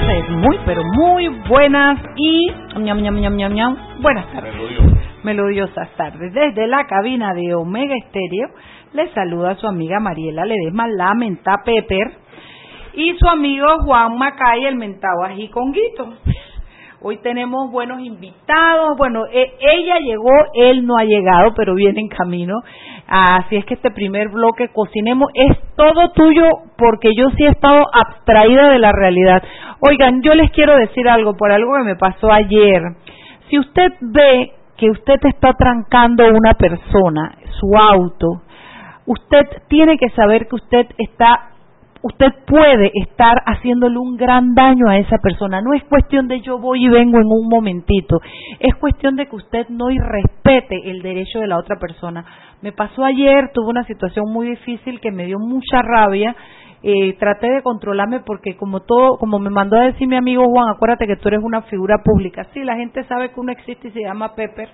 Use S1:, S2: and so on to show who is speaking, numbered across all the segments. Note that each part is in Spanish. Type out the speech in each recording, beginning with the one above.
S1: Tardes, muy pero muy buenas y ñam, ñam, ñam, ñam, ñam. buenas tardes. Melodiosas tardes. Desde la cabina de Omega Estéreo le saluda a su amiga Mariela Ledesma, la menta Pepper, y su amigo Juan Macay, el mentado ají conguito. Hoy tenemos buenos invitados. Bueno, e- ella llegó, él no ha llegado, pero viene en camino. Así es que este primer bloque, cocinemos, es todo tuyo porque yo sí he estado abstraída de la realidad. Oigan, yo les quiero decir algo por algo que me pasó ayer. Si usted ve que usted está trancando una persona, su auto, usted tiene que saber que usted está usted puede estar haciéndole un gran daño a esa persona. No es cuestión de yo voy y vengo en un momentito, es cuestión de que usted no irrespete el derecho de la otra persona. Me pasó ayer, tuve una situación muy difícil que me dio mucha rabia. Eh, traté de controlarme porque como todo, como me mandó a decir mi amigo Juan, acuérdate que tú eres una figura pública. Sí, la gente sabe que uno existe y se llama Pepper.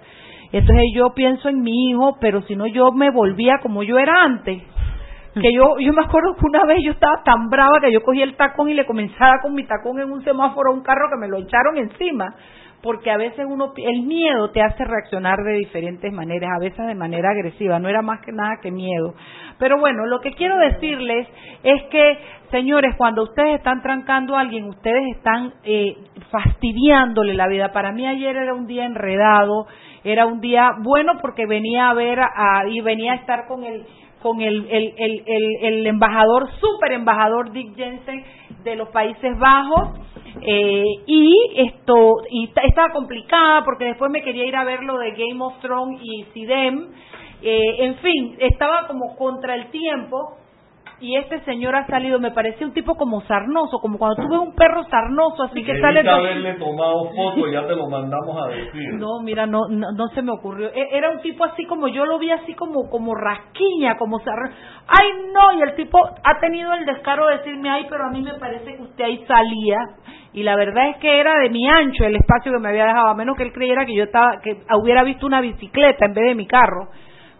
S1: Entonces yo pienso en mi hijo, pero si no yo me volvía como yo era antes que yo yo me acuerdo que una vez yo estaba tan brava que yo cogí el tacón y le comenzaba con mi tacón en un semáforo a un carro que me lo echaron encima porque a veces uno el miedo te hace reaccionar de diferentes maneras a veces de manera agresiva no era más que nada que miedo. Pero bueno lo que quiero decirles es que señores cuando ustedes están trancando a alguien ustedes están eh, fastidiándole la vida. Para mí ayer era un día enredado era un día bueno porque venía a ver a, y venía a estar con el con el, el, el, el, embajador, super embajador Dick Jensen de los Países Bajos. Eh, y esto y estaba complicada porque después me quería ir a ver lo de Game of Thrones y Sidem. Eh, en fin, estaba como contra el tiempo y este señor ha salido, me parecía un tipo como sarnoso, como cuando tú ves un perro sarnoso, así que sale...
S2: haberle tomado foto, ya te lo mandamos a decir.
S1: No, mira, no, no, se me ocurrió. E, era un tipo así como, yo lo vi así como, como rasquiña, como sarnoso. Ay, no, y el tipo ha tenido el descaro de decirme, ay, pero a mí me parece que usted ahí salía. Y la verdad es que era de mi ancho el espacio que me había dejado, a menos que él creyera que yo estaba, que hubiera visto una bicicleta en vez de mi carro.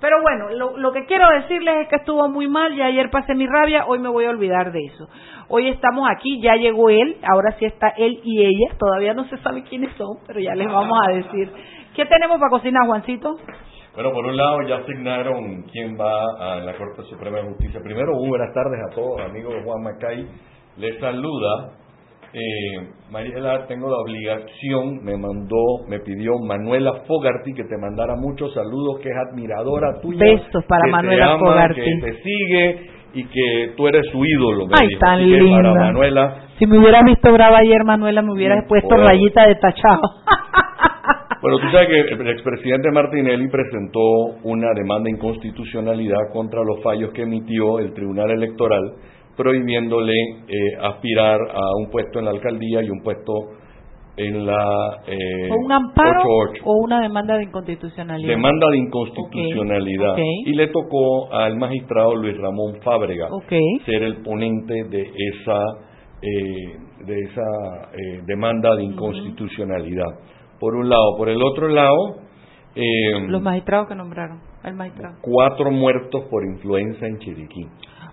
S1: Pero bueno, lo, que quiero decirles es que estuvo muy mal, ya ayer pasé mi rabia, hoy me voy a olvidar de eso. Hoy estamos aquí, ya llegó él, ahora sí está él y ella, todavía no se sabe quiénes son, pero ya les vamos a decir. ¿Qué tenemos para cocinar, Juancito?
S2: Bueno, por un lado ya asignaron quién va a la Corte Suprema de Justicia. Primero, buenas tardes a todos, amigos Juan Macay. Les saluda eh, Mariela, tengo la obligación, me mandó, me pidió Manuela Fogarty que te mandara muchos saludos, que es admiradora tuya.
S1: Besos para Manuela Fogarty.
S2: Que te sigue y que tú eres su ídolo.
S1: Ay, tan linda.
S2: Manuela,
S1: si me hubieras visto brava ayer, Manuela, me hubieras puesto rayita de tachado.
S2: Bueno, tú sabes que el expresidente Martinelli presentó una demanda de inconstitucionalidad contra los fallos que emitió el Tribunal Electoral prohibiéndole eh, aspirar a un puesto en la alcaldía y un puesto en la
S1: eh, un amparo o una demanda de inconstitucionalidad
S2: demanda de inconstitucionalidad. y le tocó al magistrado Luis Ramón Fábrega ser el ponente de esa eh, de esa eh, demanda de inconstitucionalidad. Por un lado. Por el otro lado
S1: los magistrados que nombraron el magistrado.
S2: cuatro muertos por influenza en Chiriquí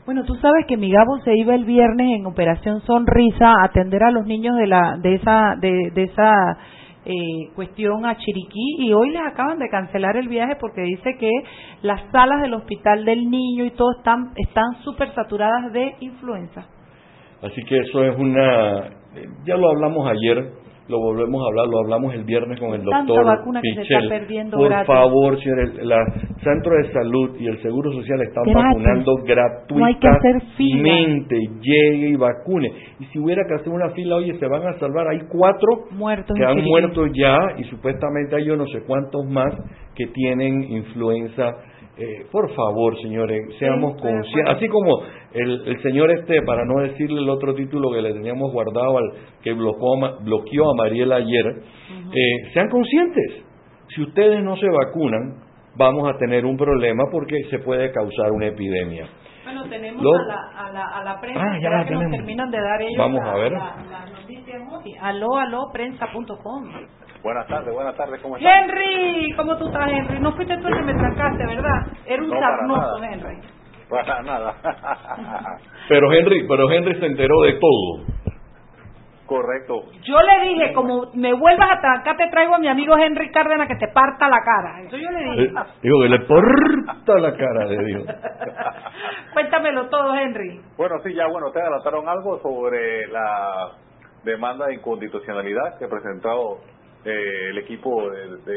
S1: bueno, tú sabes que mi Gabo se iba el viernes en Operación Sonrisa a atender a los niños de la de esa de, esa eh, cuestión a Chiriquí y hoy les acaban de cancelar el viaje porque dice que las salas del hospital del niño y todo están están súper saturadas de influenza.
S2: Así que eso es una ya lo hablamos ayer lo volvemos a hablar, lo hablamos el viernes con el doctor
S1: Pichel.
S2: Por favor, señores, el Centro de Salud y el Seguro Social están vacunando gratuitamente. Llegue y vacune. Y si hubiera que hacer una fila, oye, se van a salvar. Hay cuatro
S1: muertos
S2: que han muerto ya y supuestamente hay yo no sé cuántos más que tienen influenza. Eh, por favor, señores, seamos conscientes. Así como el, el, señor este, para no decirle el otro título que le teníamos guardado al que bloqueó, bloqueó a Mariela ayer, eh, sean conscientes. Si ustedes no se vacunan, vamos a tener un problema porque se puede causar una epidemia.
S1: Bueno, tenemos a, la, a, la, a, la, prensa
S2: ah, ya
S1: que nos terminan de dar ellos
S2: Vamos a ver.
S1: las noticias hoy. Aló, aló, prensa.com.
S3: Buenas tardes, buenas tardes, ¿cómo estás?
S1: Henry, ¿cómo tú estás, Henry? No fuiste tú el que me trancaste, ¿verdad? Era un
S3: no,
S1: sarnoso, Henry.
S3: Para nada.
S2: pero Henry, pero Henry se enteró de todo.
S3: Correcto.
S1: Yo le dije, como me vuelvas a acá te traigo a mi amigo Henry Cárdenas que te parta la cara. Eso yo le dije.
S2: Eh, digo, que le parta la cara, le digo.
S1: Cuéntamelo todo, Henry.
S3: Bueno, sí, ya, bueno, te adelantaron algo sobre la demanda de inconstitucionalidad que presentado eh, el equipo del de,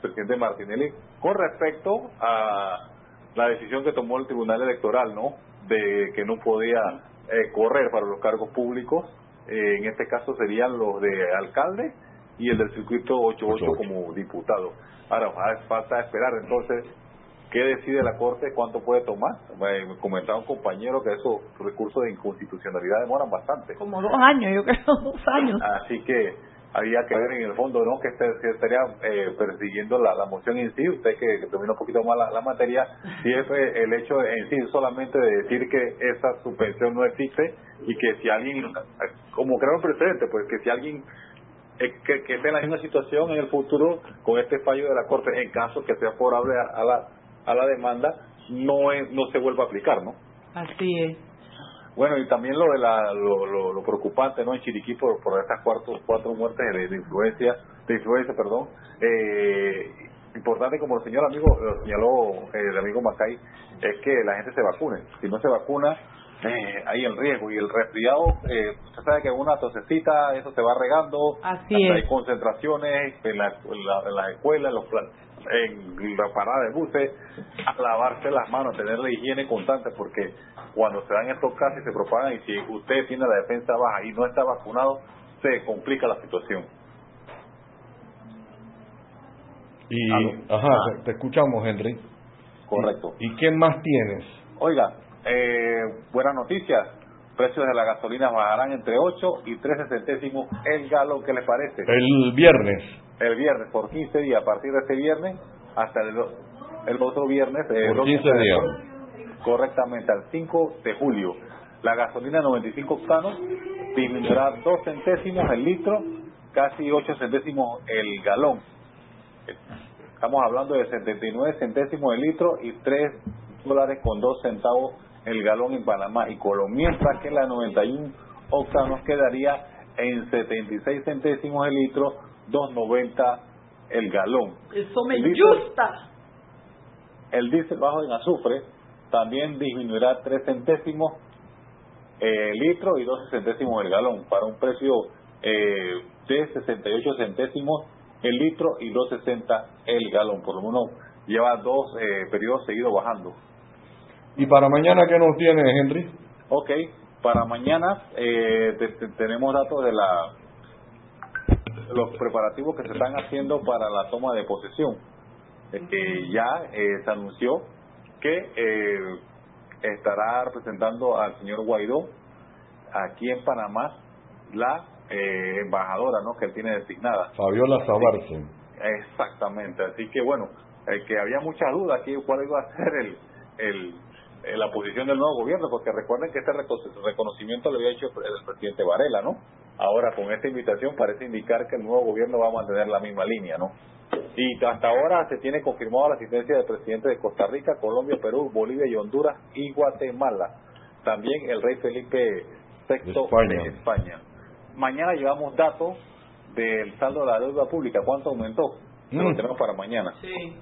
S3: presidente Martinelli con respecto a la decisión que tomó el Tribunal Electoral, ¿no? De que no podía eh, correr para los cargos públicos eh, en este caso serían los de alcalde y el del circuito 88 como diputado. Ahora, falta esperar entonces qué decide la Corte, cuánto puede tomar. Me comentaba un compañero que esos recursos de inconstitucionalidad demoran bastante.
S1: Como dos años, yo creo, dos años.
S3: Así que había que ver en el fondo no que este, estaría eh, persiguiendo la, la, moción en sí. Usted que, que un poquito más la, la, materia si es el hecho en sí solamente de decir que esa suspensión no existe y que si alguien como crear un precedente pues que si alguien eh, que, que esté en la misma situación en el futuro con este fallo de la corte en caso que sea favorable a, a la a la demanda no es, no se vuelva a aplicar no
S1: así es
S3: bueno, y también lo de la, lo, lo, lo preocupante, ¿no? En Chiriquí por, por estas cuatro, cuatro muertes de, de influencia, de influencia, perdón. Eh, importante, como el señor amigo, lo señaló eh, el amigo Macay, es que la gente se vacune. Si no se vacuna, eh, hay el riesgo. Y el resfriado, eh, usted sabe que una tosecita, eso se va regando.
S1: Así es.
S3: Hay concentraciones en, la, en, la, en las escuelas, en los en la parada de buses, a lavarse las manos, tener la higiene constante, porque cuando se dan estos casos y se propagan, y si usted tiene la defensa baja y no está vacunado, se complica la situación.
S2: Y, ajá, te escuchamos, Henry.
S3: Correcto.
S2: ¿Y, qué más tienes?
S3: Oiga, eh, buenas noticias. Precios de la gasolina bajarán entre 8 y 13 centésimos el galón. ¿Qué le parece?
S2: El viernes.
S3: El viernes, por 15 días. A partir de este viernes hasta el, el otro viernes.
S2: Eh, por 15 días.
S3: Correctamente, al 5 de julio. La gasolina 95 octanos disminuirá 2 centésimos el litro, casi 8 centésimos el galón. Estamos hablando de 79 centésimos el litro y 3 dólares con 2 centavos el galón en Panamá y Colombia, mientras que la 91 octanos quedaría en 76 centésimos el litro, 2.90 el galón.
S1: Eso me gusta.
S3: El diésel bajo en azufre también disminuirá 3 centésimos el litro y 12 centésimos el galón, para un precio eh, de 68 centésimos el litro y 2.60 el galón. Por lo menos lleva dos eh, periodos seguidos bajando.
S2: ¿Y para mañana qué nos tiene, Henry?
S3: Ok, para mañana eh, te, te, tenemos datos de la los preparativos que se están haciendo para la toma de posesión. Ya eh, se anunció que eh, estará representando al señor Guaidó aquí en Panamá la eh, embajadora no que él tiene designada.
S2: Fabiola Sabarce.
S3: Exactamente, así que bueno, eh, que había mucha duda aquí cuál iba a ser el, el, la posición del nuevo gobierno, porque recuerden que este reconocimiento lo había hecho el presidente Varela, ¿no? Ahora con esta invitación parece indicar que el nuevo gobierno va a mantener la misma línea, ¿no? Y hasta ahora se tiene confirmada la asistencia del presidente de Costa Rica, Colombia, Perú, Bolivia y Honduras y Guatemala. También el rey Felipe VI
S2: de España.
S3: de España. Mañana llevamos datos del saldo de la deuda pública. ¿Cuánto aumentó? Mm. Lo tenemos para mañana.
S1: Sí.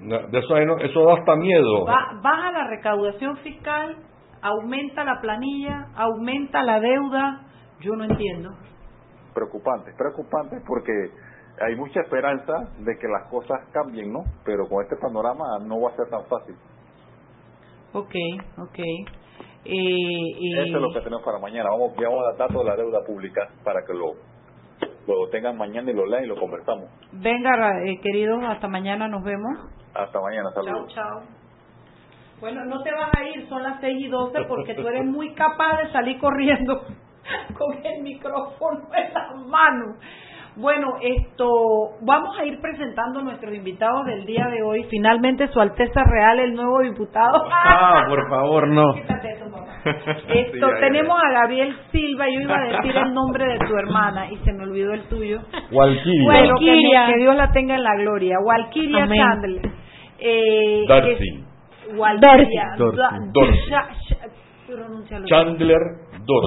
S2: De eso, eso da hasta miedo.
S1: Baja la recaudación fiscal, aumenta la planilla, aumenta la deuda. Yo no entiendo.
S3: Preocupante, preocupante porque hay mucha esperanza de que las cosas cambien, ¿no? Pero con este panorama no va a ser tan fácil.
S1: Ok, ok. Eh, eh,
S3: Eso es lo que tenemos para mañana. Vamos, vamos a dar datos de la deuda pública para que lo lo tengan mañana y lo lean y lo conversamos.
S1: Venga, eh, queridos, hasta mañana nos vemos.
S3: Hasta mañana, saludos.
S1: Chao, chao. Bueno, no te vas a ir, son las 6 y 12 porque tú eres muy capaz de salir corriendo con el micrófono en las manos. Bueno, esto, vamos a ir presentando nuestros invitados del día de hoy. Finalmente, Su Alteza Real, el nuevo diputado.
S4: Ah, por favor, no.
S1: Quítate eso, mamá. Esto, tenemos a Gabriel Silva, yo iba a decir el nombre de tu hermana y se me olvidó el tuyo.
S4: Walkiria.
S1: Bueno, que, Dios la tenga en la gloria. Walkiria
S5: Amén.
S1: Chandler. Eh,
S2: Darcy.
S1: que- Walkiria.
S4: Dorothy.
S1: Da-
S2: Dorothy.
S1: Cha- cha- pronúncialo.
S2: Chandler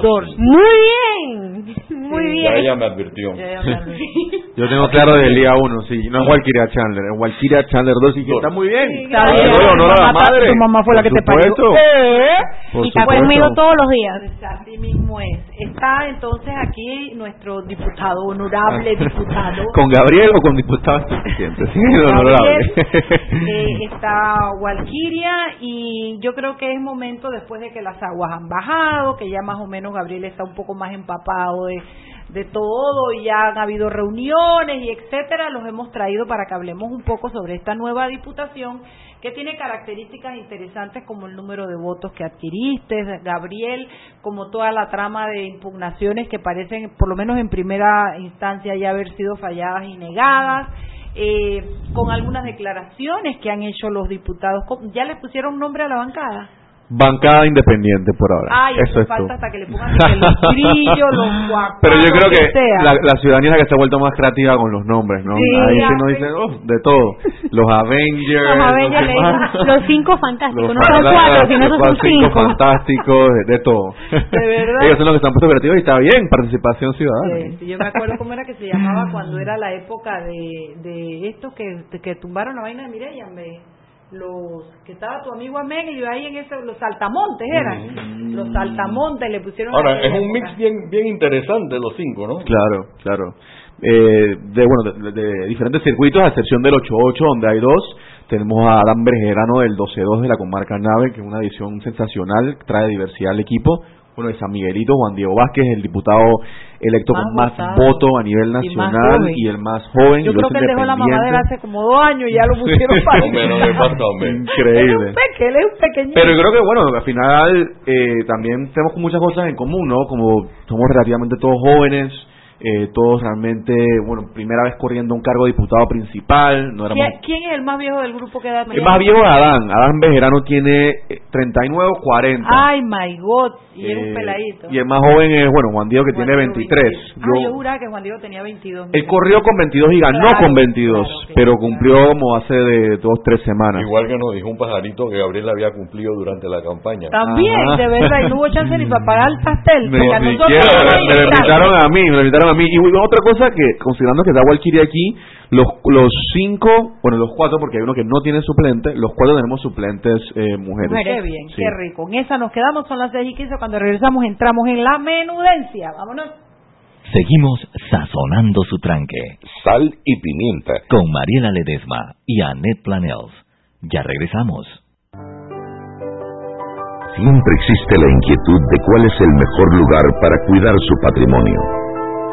S2: Dorsey.
S5: Muy bien, muy
S1: Sí.
S2: Ya
S5: bien.
S2: ella me advirtió.
S1: Ya, me.
S4: Yo tengo claro del día uno, sí. No es Walkiria Chandler, es Walkiria Chandler 2 y que está muy bien.
S1: Sí, está bien.
S4: Honor a la madre.
S1: tu mamá fue la que te parió. ¿Eh?
S4: Por
S5: Y está
S4: supuesto.
S5: conmigo todos los días.
S1: Así mismo es. Está entonces aquí nuestro diputado, honorable diputado.
S4: ¿Con Gabriel o con diputados suficientes? Sí, honorable.
S1: Eh, está Walkiria y yo creo que es momento después de que las aguas han bajado, que ya más o menos Gabriel está un poco más empapado de, de todo y han habido reuniones y etcétera, los hemos traído para que hablemos un poco sobre esta nueva diputación que tiene características interesantes como el número de votos que adquiriste, Gabriel, como toda la trama de impugnaciones que parecen, por lo menos en primera instancia, ya haber sido falladas y negadas eh, con algunas declaraciones que han hecho los diputados. ¿Cómo- ¿Ya le pusieron nombre a la bancada?
S4: Bancada independiente por ahora.
S1: Ay,
S4: Eso es
S1: falta
S4: todo.
S1: hasta que le pongan que los los guapados,
S4: Pero yo creo que
S1: sea.
S4: la, la ciudadanía es la que se ha vuelto más creativa con los nombres, ¿no?
S1: Sí,
S4: Ahí sí nos dicen, oh, de todo. Los Avengers.
S5: Los Avengers
S4: más.
S5: dicen los cinco fantásticos,
S4: Los
S5: no son cuatro, sino
S4: los
S5: son cinco.
S4: fantásticos, de, de todo.
S1: De verdad.
S4: Ellos son los que están puestos creativos y está bien, participación ciudadana.
S1: Sí, sí, yo me acuerdo cómo era que se llamaba cuando era la época de, de estos que, que tumbaron la vaina de Mireya, me- los que estaba tu amigo Amén y yo ahí en ese, los saltamontes eran, los saltamontes le pusieron
S2: Ahora, es un mix bien, bien interesante los cinco, ¿no?
S4: Claro, claro. Eh, de bueno de, de diferentes circuitos, a excepción del 8-8, donde hay dos. Tenemos a Adán Bergerano del 12-2 de la comarca Nave, que es una edición sensacional, trae diversidad al equipo. Bueno, de San Miguelito, Juan Diego Vázquez, el diputado electo
S1: Más
S4: con más
S1: votado.
S4: votos a nivel nacional y, el más joven.
S1: Yo
S4: y
S1: creo que él dejó la mamadera hace como dos años y ya lo pusieron para
S2: Hombre, no.
S1: Él es
S4: Increíble.
S1: un peque, él es un pequeñito.
S4: Pero yo creo que, bueno, al final eh, también tenemos muchas cosas en común, ¿no? Como somos relativamente todos jóvenes, eh, todos realmente, bueno, primera vez corriendo un cargo de diputado principal, no éramos...
S1: ¿Quién, quién es el más viejo del grupo que da
S4: El más viejo es Adán, Adán Bejerano tiene eh, 39 o 40.
S1: Ay, my God, y es un
S4: Eh,
S1: peladito.
S4: Y el más joven es, bueno, Juan Diego que
S1: Juan
S4: tiene
S1: Diego
S4: 23.
S1: 23. Ah,
S4: Yo-
S1: yo juraba que Juan Diego tenía 22.
S4: él corrió con 22 y ganó
S1: Claro,
S4: con 22,
S1: claro,
S4: pero
S1: claro.
S4: cumplió como hace de dos, tres semanas.
S2: Igual que nos dijo un pajarito que Gabriel había cumplido durante la campaña.
S1: También,
S4: Ajá.
S1: de verdad, y no hubo chance ni para pagar el pastel.
S4: Me,
S1: nos
S4: me lo
S1: invitaron.
S4: a mí, me invitaron a mí. Y bueno, otra cosa que, considerando que está Walkiri aquí, los, los cinco, bueno, los cuatro, porque hay uno que no tiene suplente, los cuatro tenemos suplentes eh, mujeres.
S1: Qué bien,
S4: Sí.
S1: qué rico. En esa nos quedamos, son las 6 y 15. Cuando regresamos, entramos en la menudencia. Vámonos.
S6: Seguimos sazonando su tranque
S7: Sal y pimienta.
S6: con Mariela Ledesma y Annette Planels. Ya regresamos.
S7: Siempre existe la inquietud de cuál es el mejor lugar para cuidar su patrimonio.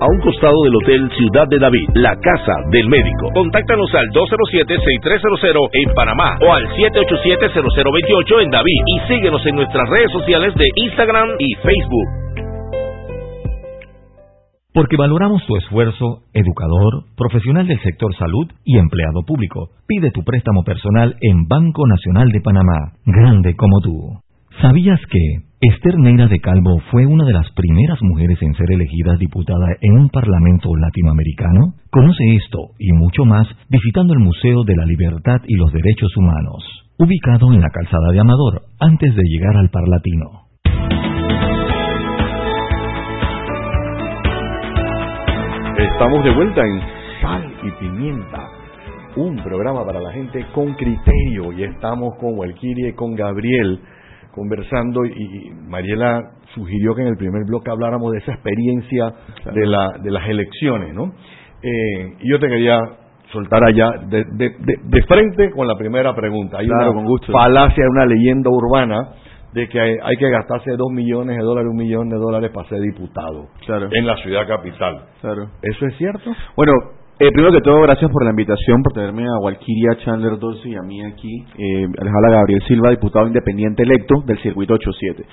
S8: a un costado del Hotel Ciudad de David, la casa del médico. Contáctanos al 207-6300 en Panamá o al 787-0028 en David y síguenos en nuestras redes sociales de Instagram y Facebook.
S6: Porque valoramos tu esfuerzo, educador, profesional del sector salud y empleado público. Pide tu préstamo personal en Banco Nacional de Panamá, grande como tú. ¿Sabías que Esther Neira de Calvo fue una de las primeras mujeres en ser elegida diputada en un parlamento latinoamericano? Conoce esto y mucho más visitando el Museo de la Libertad y los Derechos Humanos, ubicado en la calzada de Amador, antes de llegar al Parlatino.
S9: Estamos de vuelta en Sal y Pimienta, un programa para la gente con criterio. Y estamos con Walkiria y con Gabriel conversando. Y Mariela sugirió que en el primer bloque habláramos de esa experiencia de, la, de las elecciones, ¿no? Eh, y yo te quería soltar allá de, de, de, de frente con la primera pregunta. Hay
S4: Claro,
S9: una
S4: con gusto.
S9: falacia, una leyenda urbana de que hay, hay que gastarse dos millones de dólares, un millón de dólares para ser diputado
S4: Claro.
S9: en la ciudad capital.
S4: Claro.
S9: ¿Eso es cierto?
S4: Bueno, eh, primero que todo, gracias por la invitación, por tenerme a Walkiria Chandler Dulce y a mí aquí. Eh, les Gabriel Silva, diputado independiente electo del circuito 87.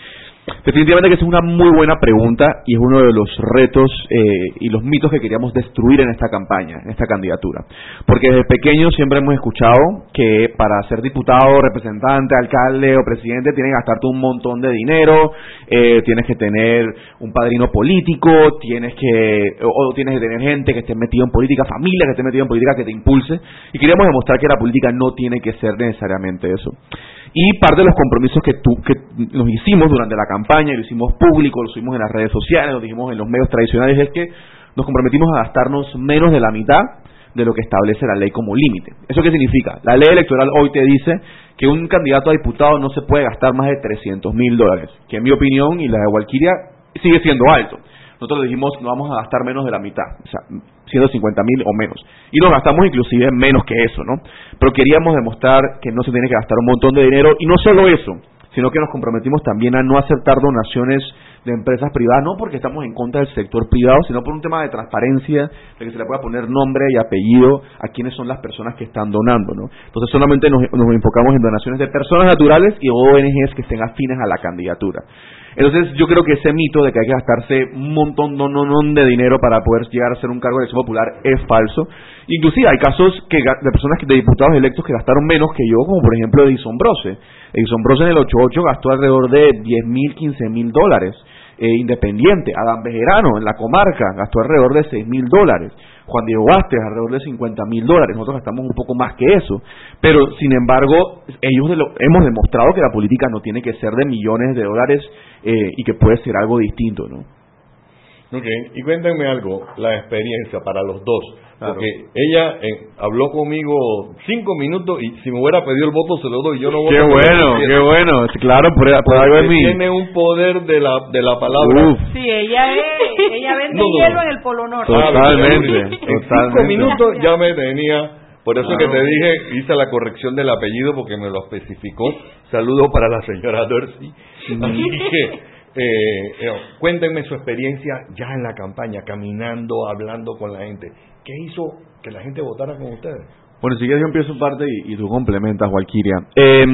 S4: Definitivamente que es una muy buena pregunta y es uno de los retos eh, y los mitos que queríamos destruir en esta campaña, en esta candidatura. Porque desde pequeños siempre hemos escuchado que para ser diputado, representante, alcalde o presidente tienes que gastarte un montón de dinero, eh, tienes que tener un padrino político, tienes que o, o tienes que tener gente que esté metida en política, familia que esté metida en política que te impulse y queríamos demostrar que la política no tiene que ser necesariamente eso. Y parte de los compromisos que, que nos hicimos durante la campaña, y lo hicimos público, lo hicimos en las redes sociales, lo dijimos en los medios tradicionales, es que nos comprometimos a gastarnos menos de la mitad de lo que establece la ley como límite. ¿Eso qué significa? La ley electoral hoy te dice que un candidato a diputado no se puede gastar más de 300 mil dólares, que en mi opinión y la de Walkiria sigue siendo alto. Nosotros dijimos no vamos a gastar menos de la mitad, o sea, 150 mil o menos. Y nos gastamos inclusive menos que eso, ¿no? Pero queríamos demostrar que no se tiene que gastar un montón de dinero y no solo eso, sino que nos comprometimos también a no aceptar donaciones de empresas privadas, no porque estamos en contra del sector privado, sino por un tema de transparencia, de que se le pueda poner nombre y apellido a quiénes son las personas que están donando, ¿no? Entonces solamente nos, enfocamos en donaciones de personas naturales y ONGs que estén afines a la candidatura. Entonces yo creo que ese mito de que hay que gastarse un montón de dinero para poder llegar a ser un cargo de elección popular es falso. Inclusive hay casos que de personas de diputados electos que gastaron menos que yo, como por ejemplo Edison Brose. Edison Brose en el 88 gastó alrededor de 10 mil, 15 mil dólares. Eh, independiente, Adán Bejerano en la comarca gastó alrededor de 6 mil dólares. Juan Diego Vázquez alrededor de 50 mil dólares. Nosotros gastamos un poco más que eso. Pero, sin embargo, ellos de lo- hemos demostrado que la política no tiene que ser de millones de dólares eh, y que puede ser algo distinto, ¿no?
S2: Y cuéntenme algo, la experiencia para los dos.
S4: Claro.
S2: Porque ella eh, habló conmigo cinco minutos y si me hubiera pedido el voto se lo doy. Yo no voto
S4: Qué bueno, qué bueno. Claro, por, por algo mí.
S2: Tiene un poder de la, de la palabra.
S4: Uf.
S1: Sí, ella es, ella vende
S2: No,
S1: hielo
S2: no.
S1: en el Polo Norte.
S4: Totalmente,
S2: En cinco minutos ya me tenía. Por eso
S4: Claro.
S2: que te dije, hice la corrección del apellido porque me lo especificó. Saludo para la señora Dorsey. Así que, eh, eh, cuéntenme su experiencia ya en la campaña, caminando, hablando con la gente. ¿Qué hizo que la gente votara con ustedes?
S4: Bueno, si quieres yo empiezo parte y, y tú complementas, Walkiria. Eh,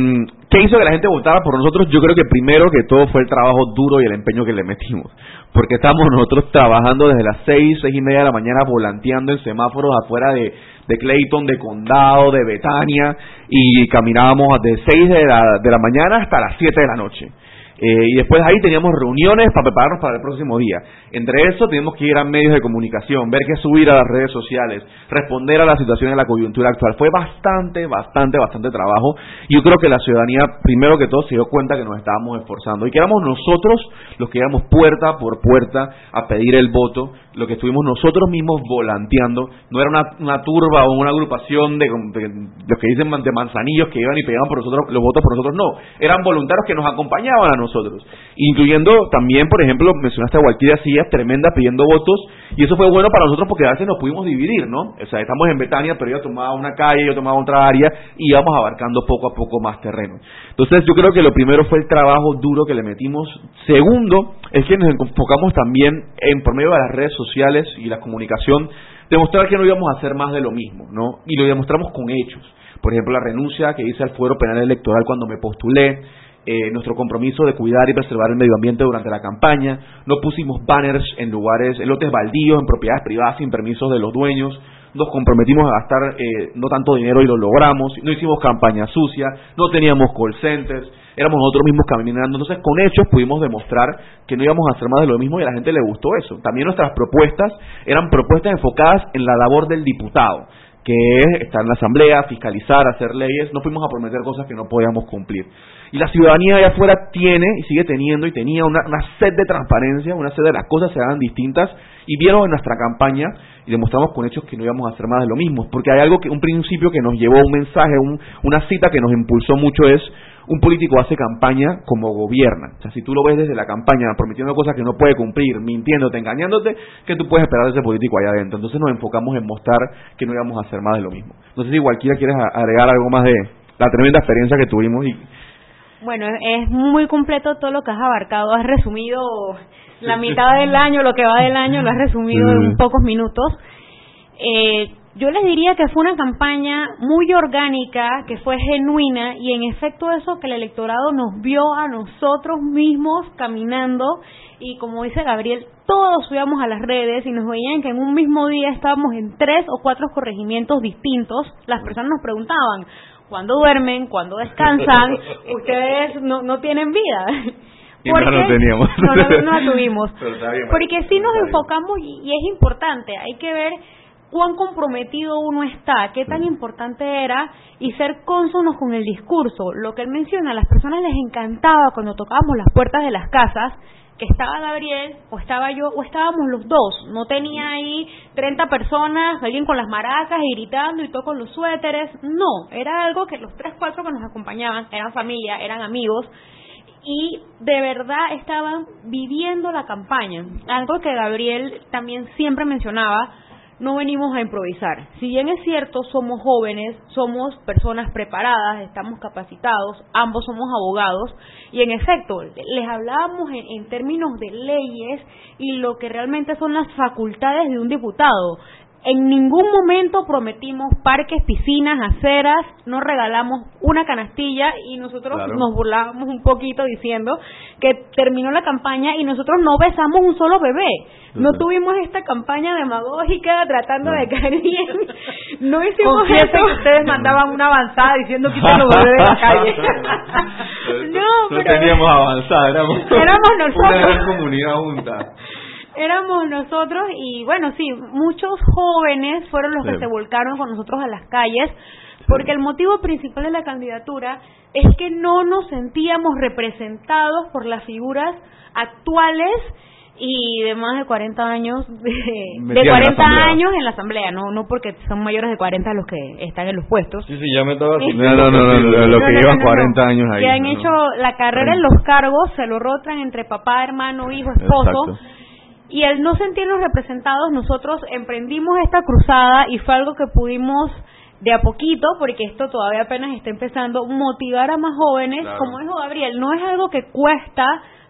S4: ¿Qué hizo que la gente votara por nosotros? Yo creo que primero que todo fue el trabajo duro y el empeño que le metimos. Porque estamos nosotros trabajando desde las seis, seis y media de la mañana volanteando en semáforos afuera de Clayton, de Condado, de Betania y caminábamos de seis de la, de la mañana hasta las siete de la noche. Eh, y después ahí teníamos reuniones para prepararnos para el próximo día. Entre eso teníamos que ir a medios de comunicación, ver qué subir a las redes sociales, responder a la situación en la coyuntura actual. Fue bastante, bastante, bastante trabajo. Y yo creo que la ciudadanía, primero que todo, se dio cuenta que nos estábamos esforzando y que éramos nosotros los que íbamos puerta por puerta a pedir el voto, lo que estuvimos nosotros mismos volanteando. No era una, una turba o una agrupación de, de, los que dicen de manzanillos que iban y pegaban por nosotros los votos por nosotros, no. Eran voluntarios que nos acompañaban a nosotros. Incluyendo también, por ejemplo, mencionaste a Walkiria Sillas, tremenda pidiendo votos, y eso fue bueno para nosotros porque a veces nos pudimos dividir, ¿no? O sea, estamos en Betania, pero ella tomaba una calle, yo tomaba otra área, y íbamos abarcando poco a poco más terreno. Entonces, yo creo que lo primero fue el trabajo duro que le metimos. Segundo, es que nos enfocamos también en, por medio de las redes sociales y la comunicación, demostrar que no íbamos a hacer más de lo mismo, ¿no? Y lo demostramos con hechos. Por ejemplo, la renuncia que hice al fuero penal electoral cuando me postulé, eh, nuestro compromiso de cuidar y preservar el medio ambiente durante la campaña, no pusimos banners en lugares, en lotes baldíos, en propiedades privadas sin permisos de los dueños, nos comprometimos a gastar eh, no tanto dinero y lo logramos, no hicimos campaña sucia, no teníamos call centers, éramos nosotros mismos caminando, entonces con hechos pudimos demostrar que no íbamos a hacer más de lo mismo y a la gente le gustó eso. También nuestras propuestas eran propuestas enfocadas en la labor del diputado, que es estar en la asamblea, fiscalizar, hacer leyes, no fuimos a prometer cosas que no podíamos cumplir. Y la ciudadanía allá afuera tiene y sigue teniendo y tenía una, una sed de transparencia, una sed de las cosas se hagan distintas y vieron en nuestra campaña y demostramos con hechos que no íbamos a hacer más de lo mismo, porque hay algo que un principio que nos llevó un mensaje, un, una cita que nos impulsó mucho es un político hace campaña como gobierna. O sea, si tú lo ves desde la campaña prometiendo cosas que no puede cumplir, mintiéndote, engañándote, ¿qué tú puedes esperar de ese político allá adentro? Entonces nos enfocamos en mostrar que no íbamos a hacer más de lo mismo. No sé si cualquiera quieres agregar algo más de la tremenda experiencia que tuvimos y
S5: bueno, es muy completo todo lo que has abarcado. Has resumido la mitad del año, lo que va del año, lo has resumido en pocos minutos. Eh, yo les diría que fue una campaña muy orgánica, que fue genuina y en efecto eso que el electorado nos vio a nosotros mismos caminando y como dice Gabriel, todos subíamos a las redes y nos veían que en un mismo día estábamos en tres o cuatro corregimientos distintos. Las personas nos preguntaban, cuando duermen, cuando descansan, ustedes no, no tienen vida.
S4: Porque, no, teníamos.
S5: No, no, no la tuvimos. Porque sí nos enfocamos y es importante, hay que ver cuán comprometido uno está, qué tan importante era y ser cónsonos con el discurso. Lo que él menciona, a las personas les encantaba cuando tocábamos las puertas de las casas que estaba Gabriel o estaba yo o estábamos los dos. No tenía ahí 30 personas, alguien con las maracas y gritando y todo con los suéteres. No, era algo que los tres, cuatro que nos acompañaban eran familia, eran amigos y de verdad estaban viviendo la campaña. Algo que Gabriel también siempre mencionaba, no venimos a improvisar. Si bien es cierto, somos jóvenes, somos personas preparadas, estamos capacitados, ambos somos abogados, y en efecto, les hablábamos en, en, términos de leyes y lo que realmente son las facultades de un diputado. En ningún momento prometimos parques, piscinas, aceras, no regalamos una canastilla y nosotros claro. nos burlábamos un poquito diciendo que terminó la campaña y nosotros no besamos un solo bebé. No tuvimos esta campaña demagógica tratando no. de caer bien. No hicimos eso.
S1: que ustedes mandaban una avanzada diciendo quiten los bebés de la calle.
S4: no, pero... No teníamos avanzada, éramos,
S5: éramos nosotros.
S4: una gran comunidad junta
S5: éramos nosotros y bueno, sí, muchos jóvenes fueron los sí. que se volcaron con nosotros a las calles porque el motivo principal de la candidatura es que no nos sentíamos representados por las figuras actuales y de más de 40 años de, de 40 años en la asamblea no no porque son mayores de 40 los que están en los puestos.
S4: Sí sí ya me estaba no no no, no, no lo que llevan 40 años ahí
S5: que han hecho la carrera en los cargos se lo rotan entre papá hermano hijo esposo
S4: Exacto
S5: y al no sentirnos representados, nosotros emprendimos esta cruzada y fue algo que pudimos de a poquito, porque esto todavía apenas está empezando, motivar a más jóvenes, claro. como dijo Gabriel, no es algo que cuesta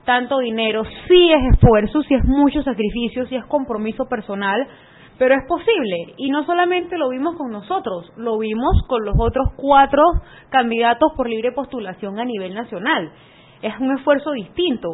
S5: tanto dinero, sí es esfuerzo, sí es mucho sacrificio, sí es compromiso personal, pero es posible. Y no solamente lo vimos con nosotros, lo vimos con los otros cuatro candidatos por libre postulación a nivel nacional. Es un esfuerzo distinto.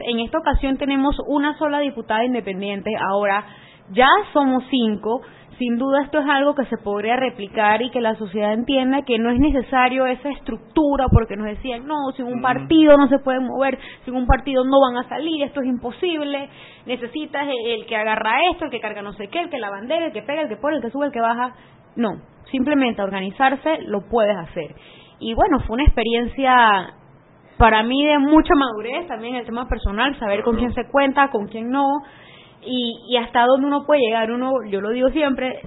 S5: En esta ocasión tenemos una sola diputada independiente, ahora ya somos cinco sin duda esto es algo que se podría replicar y que la sociedad entienda que no es necesario esa estructura porque nos decían, no, sin un partido no se puede mover, sin un partido no van a salir, esto es imposible, necesitas el, que agarra esto, el que carga no sé qué, el que la bandera, el que pega, el que pone, el que sube, el que baja. No, simplemente organizarse lo puedes hacer. Y bueno, fue una experiencia para mí de mucha madurez también el tema personal, saber con quién se cuenta, con quién no y, y hasta dónde uno puede llegar. Uno, yo lo digo siempre,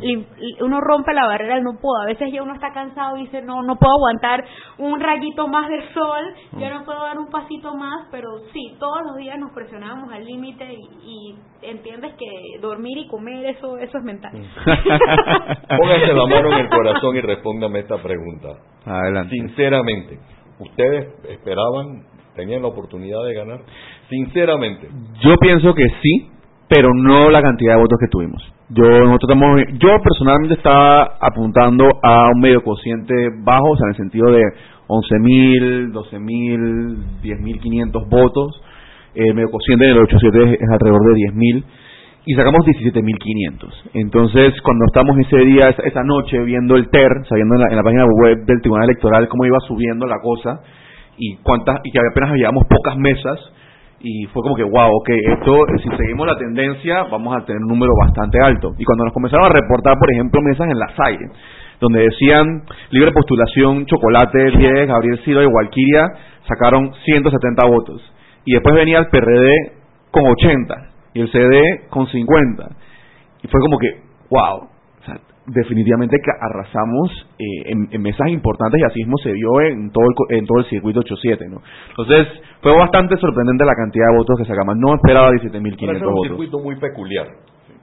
S5: uno rompe la barrera del no puedo. A veces ya uno está cansado y dice, no, no puedo aguantar un rayito más del sol, ya no puedo dar un pasito más, pero sí, todos los días nos presionamos al límite y, entiendes que dormir y comer, eso, eso es mental.
S2: Pónganse la mano en el corazón y respóndame esta pregunta.
S4: Adelante.
S2: Sinceramente, ¿ustedes esperaban, tenían la oportunidad de ganar? Sinceramente.
S4: Yo pienso que sí, pero no la cantidad de votos que tuvimos. Yo nosotros yo personalmente estaba apuntando a un medio cociente bajo, o sea, en el sentido de 11.000, 12.000, 10.500 votos. El medio cociente del 87 es, alrededor de 10.000 y sacamos 17.500. Entonces, cuando estamos ese día, esa, noche, viendo el TER, sabiendo en la, en la, página web del Tribunal Electoral cómo iba subiendo la cosa y cuántas y que apenas habíamos pocas mesas, y fue como que, wow, ok, esto, si seguimos la tendencia, vamos a tener un número bastante alto. Y cuando nos comenzaron a reportar, por ejemplo, mesas en la SAIRE, donde decían libre postulación, chocolate 10, Gabriel Ciro y Walquiria, sacaron 170 votos. Y después venía el PRD con 80 y el CD con 50. Y fue como que, wow, definitivamente que arrasamos eh, en, mesas importantes y así mismo se vio en todo el, en todo el circuito 8-7. ¿no? Entonces, fue bastante sorprendente la cantidad de votos que sacamos. No esperaba 17.500 votos.
S2: Es un circuito muy peculiar.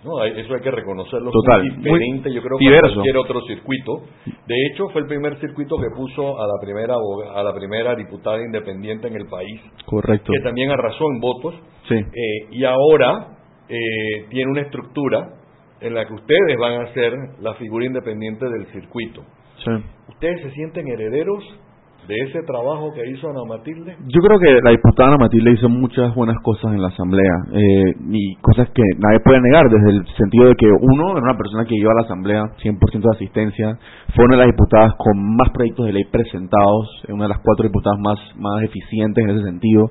S2: No, eso hay que reconocerlo.
S4: Total.
S2: diferente, yo creo, que cualquier otro circuito. De hecho, fue el primer circuito que puso a la primera a la primera diputada independiente en el país.
S4: Correcto.
S2: Que también arrasó en votos.
S4: Sí.
S2: Eh, y ahora eh, tiene una estructura en la que ustedes van a ser la figura independiente del circuito. ¿Ustedes se sienten herederos de ese trabajo que hizo Ana Matilde?
S4: Yo creo que la diputada Ana Matilde hizo muchas buenas cosas en la Asamblea eh, y cosas que nadie puede negar desde el sentido de que uno era una persona que iba a la Asamblea 100% de asistencia, fue una de las diputadas con más proyectos de ley presentados, una de las cuatro diputadas más, más eficientes en ese sentido,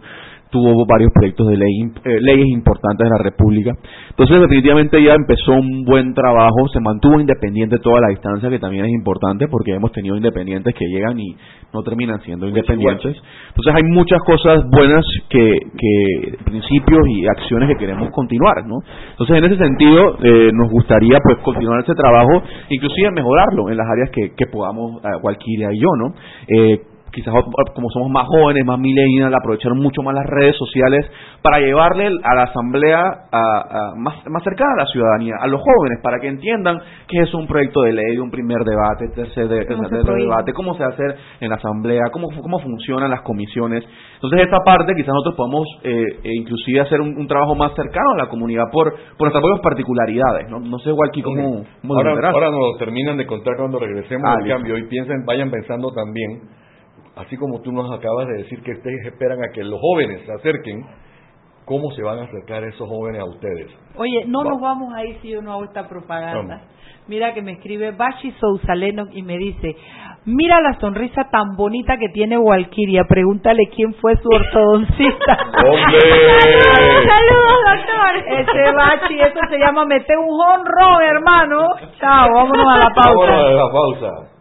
S4: tuvo varios proyectos de ley, eh, leyes importantes de la República. Entonces, definitivamente ya empezó un buen trabajo, se mantuvo independiente toda la distancia, que también es importante porque hemos tenido independientes que llegan y no terminan siendo independientes. Entonces, hay muchas cosas buenas que, que principios y acciones que queremos continuar, ¿no? Entonces, en ese sentido, eh, nos gustaría pues continuar ese trabajo, inclusive mejorarlo en las áreas que, que podamos, cualquiera eh, y yo, ¿no? Quizás como somos más jóvenes, más millennials, aprovecharon mucho más las redes sociales para llevarle a la asamblea a, más, más cercana a la ciudadanía, a los jóvenes, para que entiendan qué es un proyecto de ley, un primer debate, tercer, debate, cómo se hace en la asamblea, cómo, cómo funcionan las comisiones. Entonces esta parte quizás nosotros podemos eh, e inclusive hacer un, trabajo más cercano a la comunidad por, por nuestras propias particularidades. No, no sé aquí cómo,
S2: ahora, ahora nos terminan de contar cuando regresemos al cambio y piensen, vayan pensando también así como tú nos acabas de decir que ustedes esperan a que los jóvenes se acerquen, ¿cómo se van a acercar esos jóvenes a ustedes?
S1: Oye, no nos vamos a ir si yo no hago esta propaganda. Mira que me escribe Bashi Sousaleno y me dice, mira la sonrisa tan bonita que tiene Walkiria, pregúntale quién fue su ortodoncista.
S2: ¡Hombre!
S5: ¡Saludos, doctor!
S1: Ese Bachi, eso se llama meter un honro, hermano. Chao, vámonos a la pausa.
S2: Vámonos a la pausa.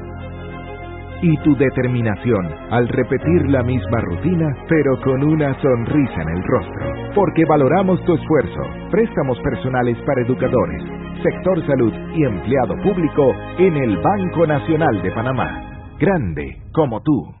S10: y tu determinación al repetir la misma rutina, pero con una sonrisa en el rostro. Porque valoramos tu esfuerzo. Préstamos personales para educadores, sector salud y empleado público en el Banco Nacional de Panamá. Grande como tú.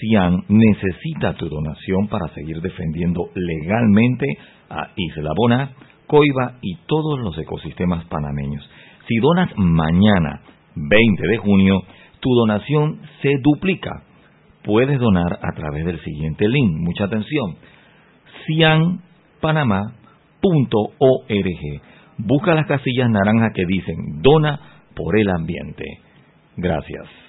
S6: CIAN necesita tu donación para seguir defendiendo legalmente a Isla Bona, Coiba y todos los ecosistemas panameños. Si donas mañana, 20 de junio, tu donación se duplica. Puedes donar a través del siguiente link. Mucha atención. cianpanamá.org. Busca las casillas naranjas que dicen dona por el ambiente. Gracias.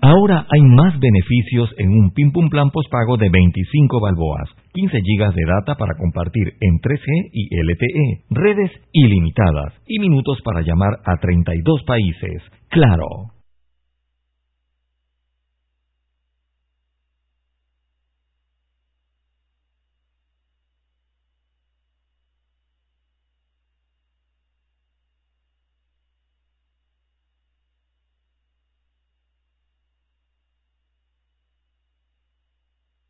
S6: Ahora hay más beneficios en un Pim Plan postpago de 25 balboas, 15 gigas de data para compartir en 3G y LTE, redes ilimitadas y minutos para llamar a 32 países. Claro.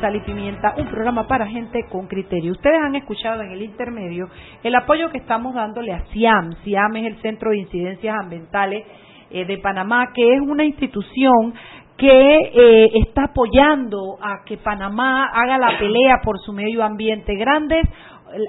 S1: Sal y Pimienta, un programa para gente con criterio. Ustedes han escuchado en el intermedio el apoyo que estamos dándole a CIAM. CIAM es el Centro de Incidencias Ambientales eh, de Panamá, que es una institución que eh, está apoyando a que Panamá haga la pelea por su medio ambiente. Grandes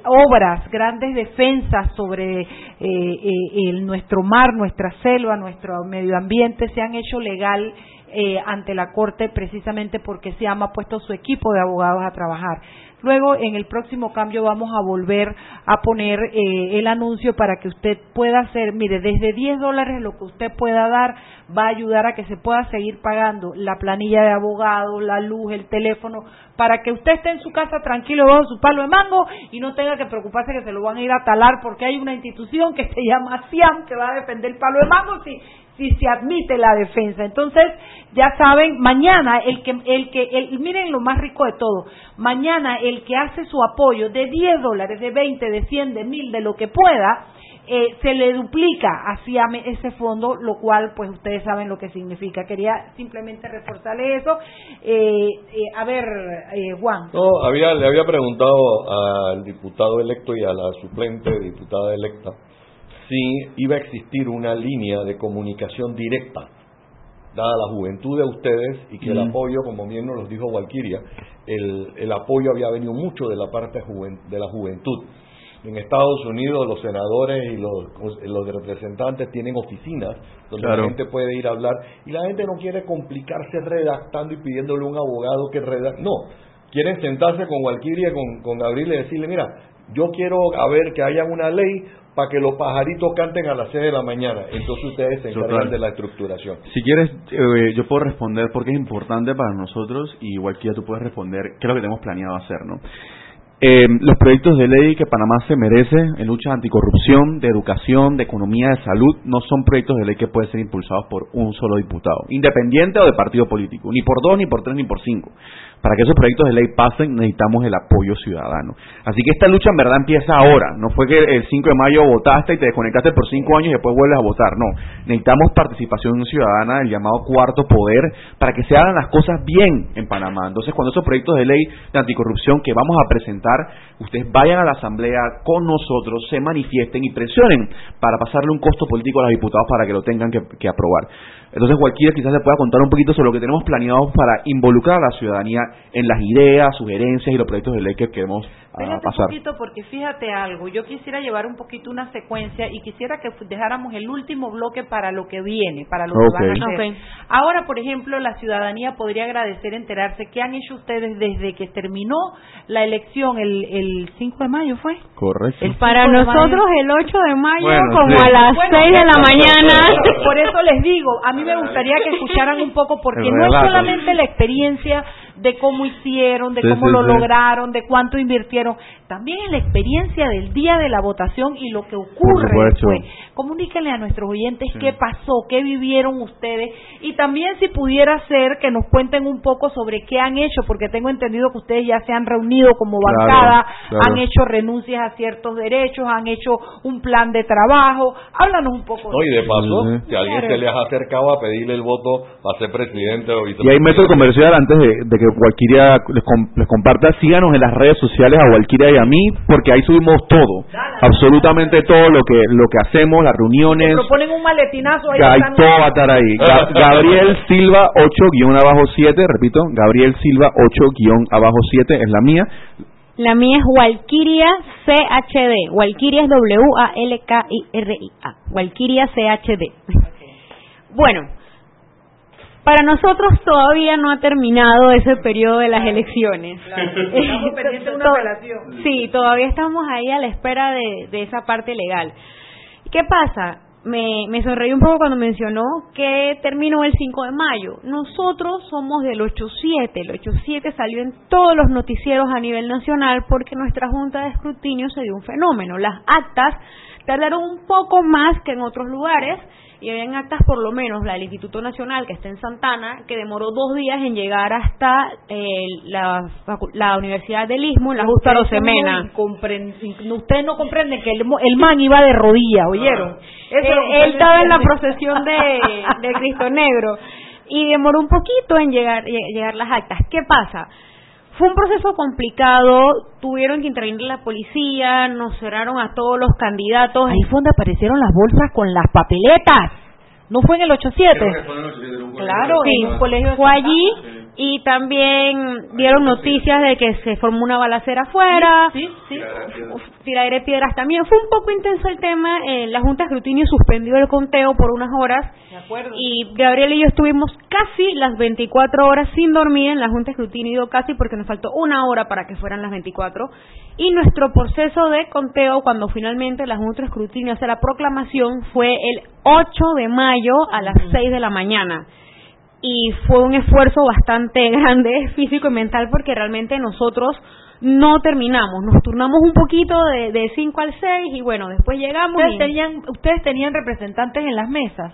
S1: obras, grandes defensas sobre eh, nuestro mar, nuestra selva, nuestro medio ambiente se han hecho legal eh, ante la Corte precisamente porque se ha puesto su equipo de abogados a trabajar. Luego, en el próximo cambio, vamos a volver a poner eh, el anuncio para que usted pueda hacer, mire, desde 10 dólares lo que usted pueda dar va a ayudar a que se pueda seguir pagando la planilla de abogados, la luz, el teléfono, para que usted esté en su casa tranquilo bajo su palo de mango y no tenga que preocuparse que se lo van a ir a talar porque hay una institución que se llama CIAM que va a defender el palo de mango si si se admite la defensa. Entonces, ya saben, mañana el que, el que, el, miren lo más rico de todo, mañana el que hace su apoyo de 10 dólares, de 20, de 100, de 1000, de lo que pueda, eh, se le duplica hacia ese fondo, lo cual pues ustedes saben lo que significa. Quería simplemente reforzarle eso. Eh, eh, a ver, Juan.
S2: No, había, le había preguntado al diputado electo y a la suplente diputada electa si iba a existir una línea de comunicación directa, dada la juventud de ustedes y que el mm. apoyo, como bien nos lo dijo Walquiria, el, el apoyo había venido mucho de la parte de la juventud. En Estados Unidos los senadores y los, los representantes tienen oficinas donde la gente puede ir a hablar y la gente no quiere complicarse redactando y pidiéndole a un abogado que redacte. No, quieren sentarse con Walkiria, con, con Gabriel y decirle, mira, yo quiero a ver que haya una ley para que los pajaritos canten a las 6 de la mañana. Entonces ustedes se encargan de la estructuración.
S4: Si quieres, eh, yo puedo responder porque es importante para nosotros y Walkiria tú puedes responder qué es lo que tenemos planeado hacer, ¿no? Eh, los proyectos de ley que Panamá se merece en lucha anticorrupción, de educación, de economía, de salud, no son proyectos de ley que pueden ser impulsados por un solo diputado, independiente o de partido político, ni por dos, ni por tres, ni por cinco. Para que esos proyectos de ley pasen necesitamos el apoyo ciudadano. Así que esta lucha en verdad empieza ahora. No fue que el 5 de mayo votaste y te desconectaste por cinco años y después vuelves a votar. No. Necesitamos participación ciudadana, el llamado cuarto poder, para que se hagan las cosas bien en Panamá. Entonces, cuando esos proyectos de ley de anticorrupción que vamos a presentar, ustedes vayan a la Asamblea con nosotros, se manifiesten y presionen para pasarle un costo político a los diputados para que lo tengan que aprobar. Entonces cualquiera quizás se pueda contar un poquito sobre lo que tenemos planeado para involucrar a la ciudadanía en las ideas, sugerencias y los proyectos de ley que queremos
S1: Espérate un poquito porque fíjate algo, yo quisiera llevar un poquito una secuencia y quisiera que dejáramos el último bloque para lo que viene, para lo que van a hacer. Ahora, por ejemplo, la ciudadanía podría agradecer enterarse qué han hecho ustedes desde que terminó la elección el, el 5 de mayo, ¿fue?
S4: Correcto.
S5: para nosotros el 8 de mayo como a las 6 de la mañana.
S1: Por eso les digo, a mí me gustaría que escucharan un poco porque no es solamente la experiencia de cómo hicieron, de cómo lo lograron, de cuánto invirtieron, también en la experiencia del día de la votación y lo que ocurre después. Comuníquenle a nuestros oyentes qué pasó, qué vivieron ustedes y también si pudiera ser que nos cuenten un poco sobre qué han hecho, porque tengo entendido que ustedes ya se han reunido como bancada, han hecho renuncias a ciertos derechos, han hecho un plan de trabajo. Háblanos un poco.
S2: No, y de paso, si alguien se les ha acercado a pedirle el voto para ser presidente o
S4: vicepresidente. Y hay comercial antes de, que Walkiria les, comparta, síganos en las redes sociales a Walkiria y a mí, porque ahí subimos todo, absolutamente todo lo que lo que hacemos, las reuniones.
S1: proponen un maletinazo ahí.
S4: Hay todo va a estar ahí. Gabriel Silva 8 guion abajo 7, repito, Gabriel Silva 8 guion abajo 7 es la mía.
S5: La mía es Walkiria CHD. Walkiria es W-A-L-K-I-R-I-A. Walkiria CHD. Bueno, para nosotros todavía no ha terminado ese periodo de las elecciones. Sí, todavía estamos ahí a la espera de, de esa parte legal. ¿Qué pasa? Me, me sonreí un poco cuando mencionó que terminó el 5 de mayo. Nosotros somos del 8-7. El 8-7 salió en todos los noticieros a nivel nacional porque nuestra Junta de Escrutinio se dio un fenómeno. Las actas tardaron un poco más que en otros lugares y habían actas por lo menos la del Instituto Nacional que está en Santana que demoró dos días en llegar hasta eh, la, la Universidad del Istmo en la Justa Rosemena.
S1: ustedes no comprenden que el, el man iba de rodillas oyeron
S5: eh, él estaba en la procesión de, de Cristo Negro y demoró un poquito en llegar llegar las actas. Qué pasa fue un proceso complicado, tuvieron que intervenir la policía, nos cerraron a todos los candidatos.
S1: Ahí fue donde aparecieron las bolsas con las papeletas. ¿No fue en el 8-7?
S5: Claro, sí, en un colegio fue allí y también dieron noticias de que se formó una balacera afuera, sí, sí, de piedras. También. Fue un poco intenso el tema, eh, la Junta de Escrutinio suspendió el conteo por unas horas. Y Gabriel y yo estuvimos casi las 24 horas sin dormir en la Junta de Escrutinio, casi porque nos faltó una hora para que fueran las 24 y nuestro proceso de conteo cuando finalmente la Junta de Escrutinio hace la proclamación fue el 8 de mayo a las 6 de la mañana y fue un esfuerzo bastante grande físico y mental porque realmente nosotros no terminamos, nos turnamos un poquito de, de 5 al 6 y bueno, después llegamos.
S1: ¿Ustedes, tenían, ¿Ustedes tenían representantes en las mesas?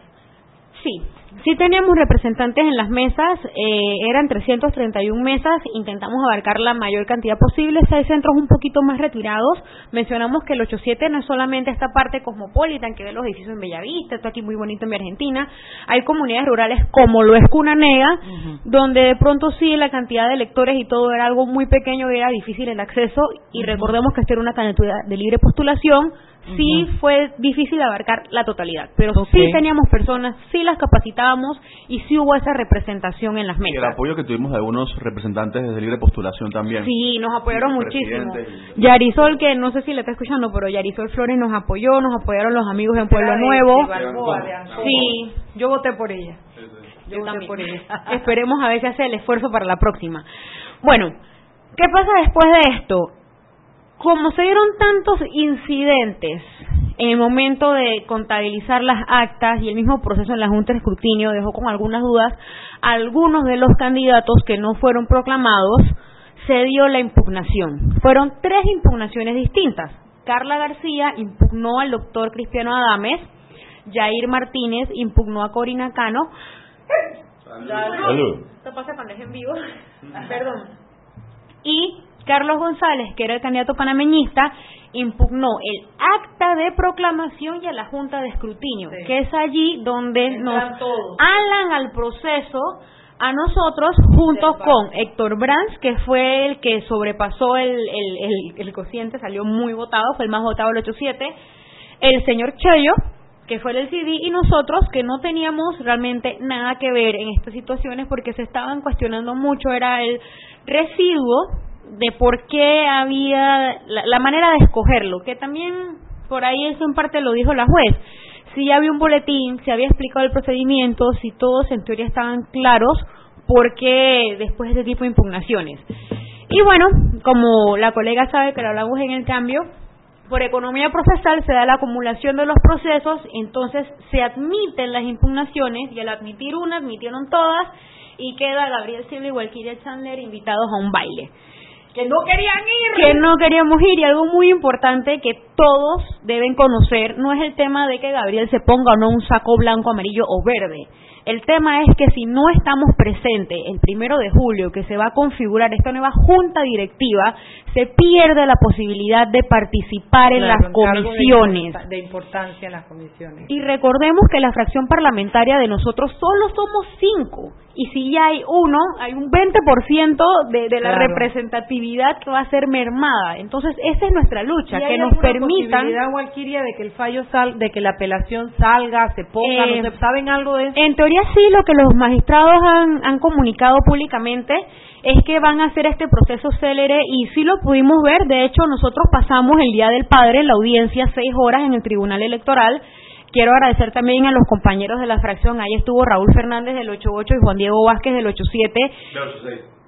S5: Sí, sí teníamos representantes en las mesas, eh, eran 331 mesas, intentamos abarcar la mayor cantidad posible, hay centros un poquito más retirados, mencionamos que el 87 no es solamente esta parte cosmopolita que ve los edificios en Bellavista, esto aquí muy bonito en mi Argentina, hay comunidades rurales como lo es Cunanega, donde de pronto sí la cantidad de electores y todo era algo muy pequeño y era difícil el acceso, y recordemos que esta era una candidatura de libre postulación, sí fue difícil abarcar la totalidad, pero sí teníamos personas, sí las capacitábamos y sí hubo esa representación en las mesas.
S4: Y el apoyo que tuvimos de algunos representantes de libre postulación también.
S5: Sí, nos apoyaron muchísimo. Yarisol, que no sé si le está escuchando, pero Yarisol Flores nos apoyó, nos apoyaron los amigos en Pueblo Nuevo. Sí,
S1: yo voté por ella.
S5: Yo, también. Por ella. Esperemos a ver si hace el esfuerzo para la próxima. Bueno, ¿qué pasa después de esto? Como se dieron tantos incidentes en el momento de contabilizar las actas y el mismo proceso en la Junta de Escrutinio dejó con algunas dudas algunos de los candidatos que no fueron proclamados, se dio la impugnación. Fueron tres impugnaciones distintas. Carla García impugnó al doctor Cristiano Adames, Jair Martínez impugnó a Corina Cano. Salud. pasa cuando es en vivo. Perdón. Y Carlos González, que era el candidato panameñista, impugnó el acta de proclamación y a la Junta de Escrutinio, que es allí donde nos hablan al proceso a nosotros junto con Héctor Brands, que fue el que sobrepasó el, el, el, cociente, salió muy votado, fue el más votado el 8-7, el señor Chello, que fue el CD, y nosotros que no teníamos realmente nada que ver en estas situaciones porque se estaban cuestionando mucho, era el residuo de por qué había la, manera de escogerlo, que también por ahí eso en parte lo dijo la juez. Si había un boletín, si había explicado el procedimiento, si todos en teoría estaban claros, por qué después de este tipo de impugnaciones. Y bueno, como la colega sabe que lo hablamos en el cambio, por economía procesal se da la acumulación de los procesos, entonces se admiten las impugnaciones y al admitir una, admitieron todas y queda Gabriel Silva y Walkiria Chandler invitados a un baile
S1: que no querían ir.
S5: Que no queríamos ir y algo muy importante que todos deben conocer no es el tema de que Gabriel se ponga o no un saco blanco, amarillo o verde. El tema es que si no estamos presentes el primero de julio, que se va a configurar esta nueva junta directiva, se pierde la posibilidad de participar en las comisiones.
S1: De, importancia en las comisiones.
S5: Y recordemos que la fracción parlamentaria de nosotros solo somos cinco. Y si ya hay uno, hay un 20% de, de la representatividad que va a ser mermada. Entonces, esa es nuestra lucha, que nos permitan.
S1: posibilidad, Walkiria, de que el fallo sal, de que la apelación salga, se ponga? Eh, ¿Saben algo de eso?
S5: En teoría, sí, lo que los magistrados han, han comunicado públicamente es que van a hacer este proceso célere y sí lo pudimos ver. De hecho, nosotros pasamos el Día del Padre en la audiencia seis horas en el Tribunal Electoral. Quiero agradecer también a los compañeros de la fracción. Ahí estuvo Raúl Fernández del 88 y Juan Diego Vázquez del 87.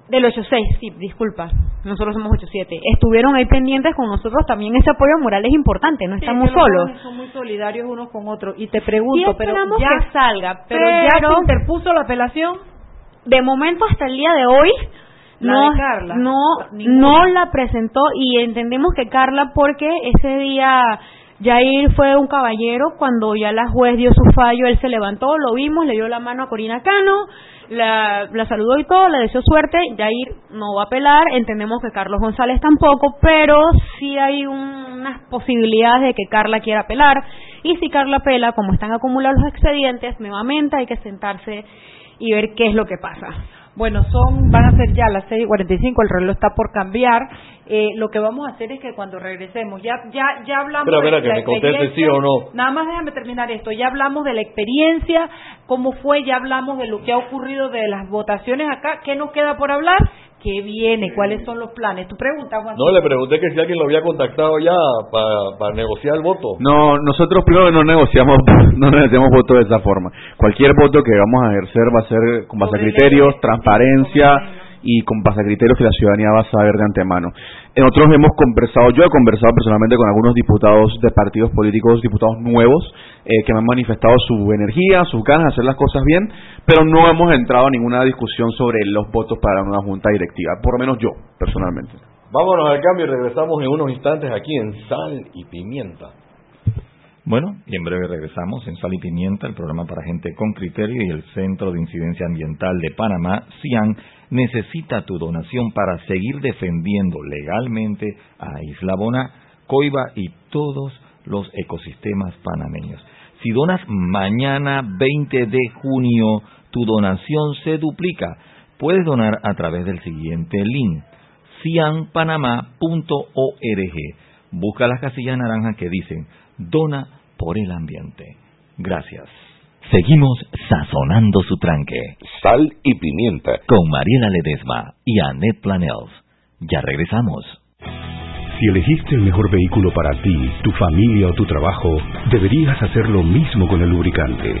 S5: Del 86, sí, disculpa. Nosotros somos 87. Estuvieron ahí pendientes con nosotros. También ese apoyo moral es importante, no estamos solos.
S1: Son muy solidarios unos con otros. Y te pregunto, pero ya
S5: que salga,
S1: pero, ya se interpuso la apelación.
S5: De momento hasta el día de hoy no, no, no la presentó y entendemos que Carla porque ese día Jair fue un caballero cuando ya la juez dio su fallo, él se levantó, lo vimos, le dio la mano a Corina Cano, la, la saludó y todo, le deseó suerte, Jair no va a apelar, entendemos que Carlos González tampoco, pero sí hay unas posibilidades de que Carla quiera apelar y si Carla apela, como están acumulados los expedientes, nuevamente hay que sentarse y ver qué es lo que pasa.
S1: Bueno, son, van a ser ya las 6.45, el reloj está por cambiar. Eh, lo que vamos a hacer es que cuando regresemos, ya ya ya hablamos
S2: Pero, de que me conteste sí o no.
S1: Nada más déjame terminar esto. Ya hablamos de la experiencia, cómo fue, ya hablamos de lo que ha ocurrido de las votaciones acá. ¿Qué nos queda por hablar? ¿Qué viene? ¿Cuáles son los planes? ¿Tu pregunta, Juan?
S2: No, le pregunté que si alguien lo había contactado ya para, negociar el voto.
S4: No, nosotros primero no negociamos no negociamos voto de esa forma. Cualquier voto que vamos a ejercer va a ser con base a criterios, transparencia y con base a criterios que la ciudadanía va a saber de antemano. Nosotros hemos conversado, yo he conversado personalmente con algunos diputados de partidos políticos, diputados nuevos, eh, que me han manifestado su energía, sus ganas de hacer las cosas bien, pero no hemos entrado a ninguna discusión sobre los votos para nueva junta directiva, por lo menos yo, personalmente.
S2: Vámonos al cambio y regresamos en unos instantes aquí en Sal y Pimienta.
S6: Bueno, y en breve regresamos en Sal y Pimienta, el programa para gente con criterio y el Centro de Incidencia Ambiental de Panamá, CIAN, necesita tu donación para seguir defendiendo legalmente a Isla Bona, Coiba y todos los ecosistemas panameños. Si donas mañana 20 de junio, tu donación se duplica. Puedes donar a través del siguiente link, cianpanamá.org. Busca las casillas naranjas que dicen dona por el ambiente. Gracias. Seguimos sazonando su tranque.
S7: Sal y pimienta.
S6: Con Mariela Ledesma y Annette Planels. Ya regresamos.
S11: Si elegiste el mejor vehículo para ti, tu familia o tu trabajo, deberías hacer lo mismo con el lubricante.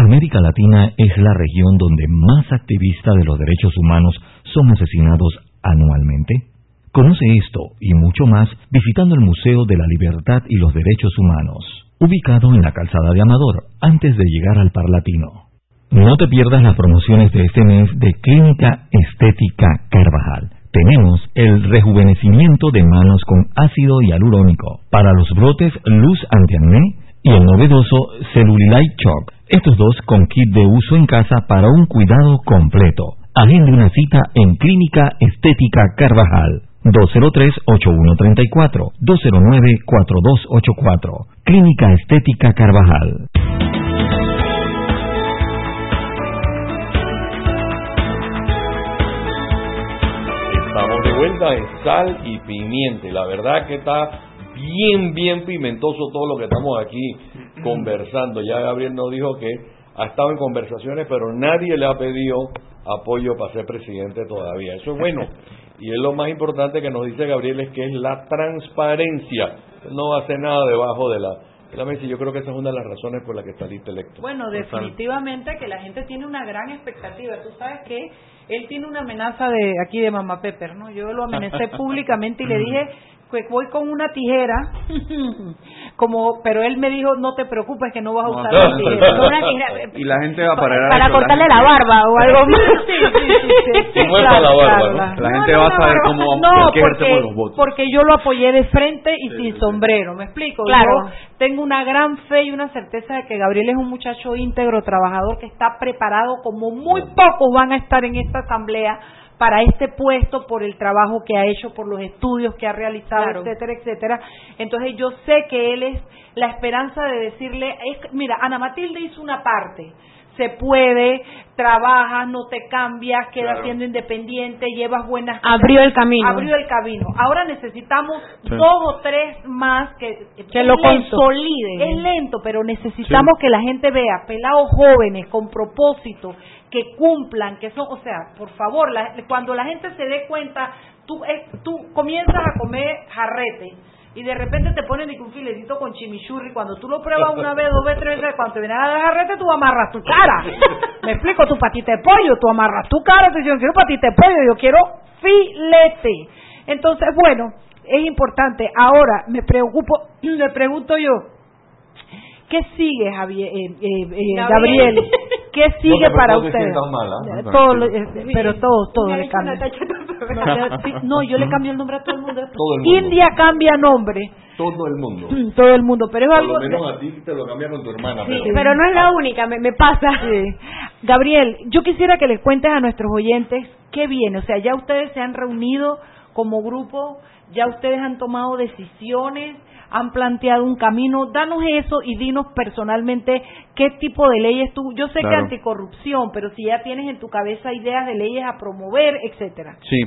S6: América Latina es la región donde más activistas de los derechos humanos son asesinados anualmente? Conoce esto y mucho más visitando el Museo de la Libertad y los Derechos Humanos, ubicado en la calzada de Amador, antes de llegar al Parlatino. No te pierdas las promociones de este mes de Clínica Estética Carvajal. Tenemos el rejuvenecimiento de manos con ácido hialurónico para los brotes luz antiacné y el novedoso Cellulite Chalk estos dos con kit de uso en casa para un cuidado completo. Agende una cita en Clínica Estética Carvajal. 203-8134, 209-4284. Clínica Estética Carvajal.
S2: Estamos de vuelta en sal y pimiente. La verdad que está bien, bien pimentoso todo lo que estamos aquí conversando. Ya Gabriel nos dijo que ha estado en conversaciones, pero nadie le ha pedido apoyo para ser presidente todavía. Eso es bueno. Y es lo más importante que nos dice Gabriel es que es la transparencia. No hace nada debajo de la, la mesa. Y yo creo que esa es una de las razones por las que está electo.
S1: Bueno, definitivamente que la gente tiene una gran expectativa. Tú sabes que él tiene una amenaza de aquí de Mamá Pepper, ¿no? Yo lo amenacé públicamente y le dije que voy con una tijera, como, pero él me dijo, no te preocupes que no vas a usar la tijera.
S4: y la gente va a parar
S5: para cortarle la barba o algo más.
S1: Sí, sí, sí, sí,
S2: la barba,
S4: La gente va a saber cómo
S1: no, porque, los votos. porque yo lo apoyé de frente y sin sombrero, ¿me explico?
S5: Claro.
S1: Yo tengo una gran fe y una certeza de que Gabriel es un muchacho íntegro, trabajador, que está preparado como muy pocos van a estar en esta asamblea para este puesto por el trabajo que ha hecho, por los estudios que ha realizado, etcétera, etcétera. Entonces yo sé que él es la esperanza de decirle, mira, Ana Matilde hizo una parte, se puede, trabajas, no te cambias, quedas siendo independiente, llevas buenas
S5: abrió el camino,
S1: abrió el camino. Ahora necesitamos dos o tres más que
S5: que lo consoliden.
S1: Es lento, pero necesitamos que la gente vea pelados jóvenes con propósito que cumplan, que son, o sea, por favor, cuando la gente se dé cuenta, tú, eh, tú comienzas a comer jarrete y de repente te ponen un filetito con chimichurri, cuando tú lo pruebas una vez, dos veces, tres veces, cuando te viene a dar jarrete, tú amarras tu cara. Me explico, tu patita de pollo, tú amarras tu cara, te dicen, quiero patita de pollo, yo quiero filete. Entonces, bueno, es importante. Ahora, me preocupo, me pregunto yo, ¿Qué sigue, Javier, eh, eh, eh Gabriel? ¿Qué sigue para ustedes?
S2: ¿ah?
S1: Todo, pero todo, todo le cambia. No, yo le cambio el nombre a todo el mundo. India cambia nombre.
S2: Todo el mundo.
S1: Todo el mundo, pero es
S2: algo. Por lo menos a ti te lo cambia con tu hermana.
S5: pero... pero no es la única, me, me pasa.
S1: Gabriel, yo quisiera que les cuentes a nuestros oyentes qué viene. O sea, ya ustedes se han reunido como grupo, ya ustedes han tomado decisiones han planteado un camino. Danos eso y dinos personalmente qué tipo de leyes tú. Yo sé que anticorrupción, pero si ya tienes en tu cabeza ideas de leyes a promover, etcétera.
S4: Sí.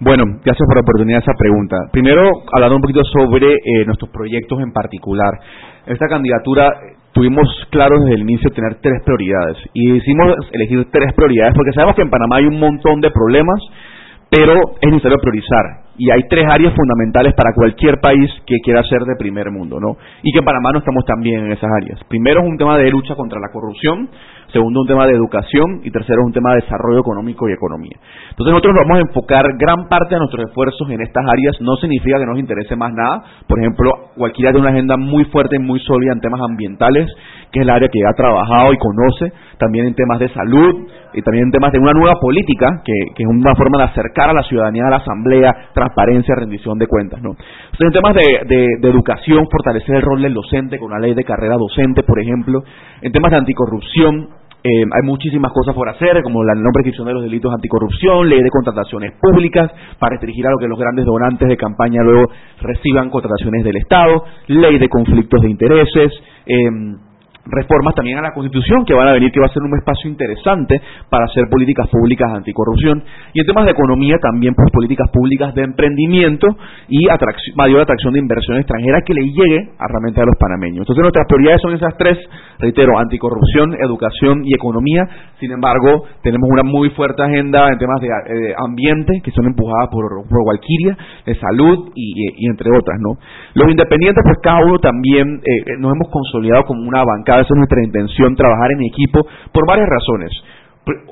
S4: Bueno, gracias por la oportunidad de esa pregunta. Primero, hablando un poquito sobre eh, nuestros proyectos en particular. Esta candidatura eh, tuvimos claro desde el inicio tener tres prioridades y decidimos elegir tres prioridades porque sabemos que en Panamá hay un montón de problemas, pero es necesario priorizar y hay tres áreas fundamentales para cualquier país que quiera ser de primer mundo, ¿no? Y que en Panamá no estamos tan bien en esas áreas. Primero es un tema de lucha contra la corrupción, segundo un tema de educación y tercero un tema de desarrollo económico y economía. Entonces nosotros vamos a enfocar gran parte de nuestros esfuerzos en estas áreas, no significa que nos interese más nada, por ejemplo, cualquiera tiene una agenda muy fuerte y muy sólida en temas ambientales, que es el área que ha trabajado y conoce, también en temas de salud y también en temas de una nueva política, que, es una forma de acercar a la ciudadanía a la asamblea, transparencia, rendición de cuentas. ¿no? Entonces, en temas de, educación, fortalecer el rol del docente con una ley de carrera docente, por ejemplo, en temas de anticorrupción, eh, hay muchísimas cosas por hacer, como la no prescripción de los delitos anticorrupción, ley de contrataciones públicas para restringir a lo que los grandes donantes de campaña luego reciban contrataciones del Estado, ley de conflictos de intereses, eh, reformas también a la Constitución que van a venir, que va a ser un espacio interesante para hacer políticas públicas anticorrupción. Y en temas de economía también pues, políticas públicas de emprendimiento y mayor atracción de inversión extranjera que le llegue a realmente a los panameños. Entonces nuestras prioridades son esas tres, reitero, anticorrupción, educación y economía. Sin embargo, tenemos una muy fuerte agenda en temas de eh, ambiente que son empujadas por, por de salud y, entre otras. ¿no? Los independientes, pues cada uno también eh, eh, nos hemos consolidado como una banca esa es nuestra intención, trabajar en equipo por varias razones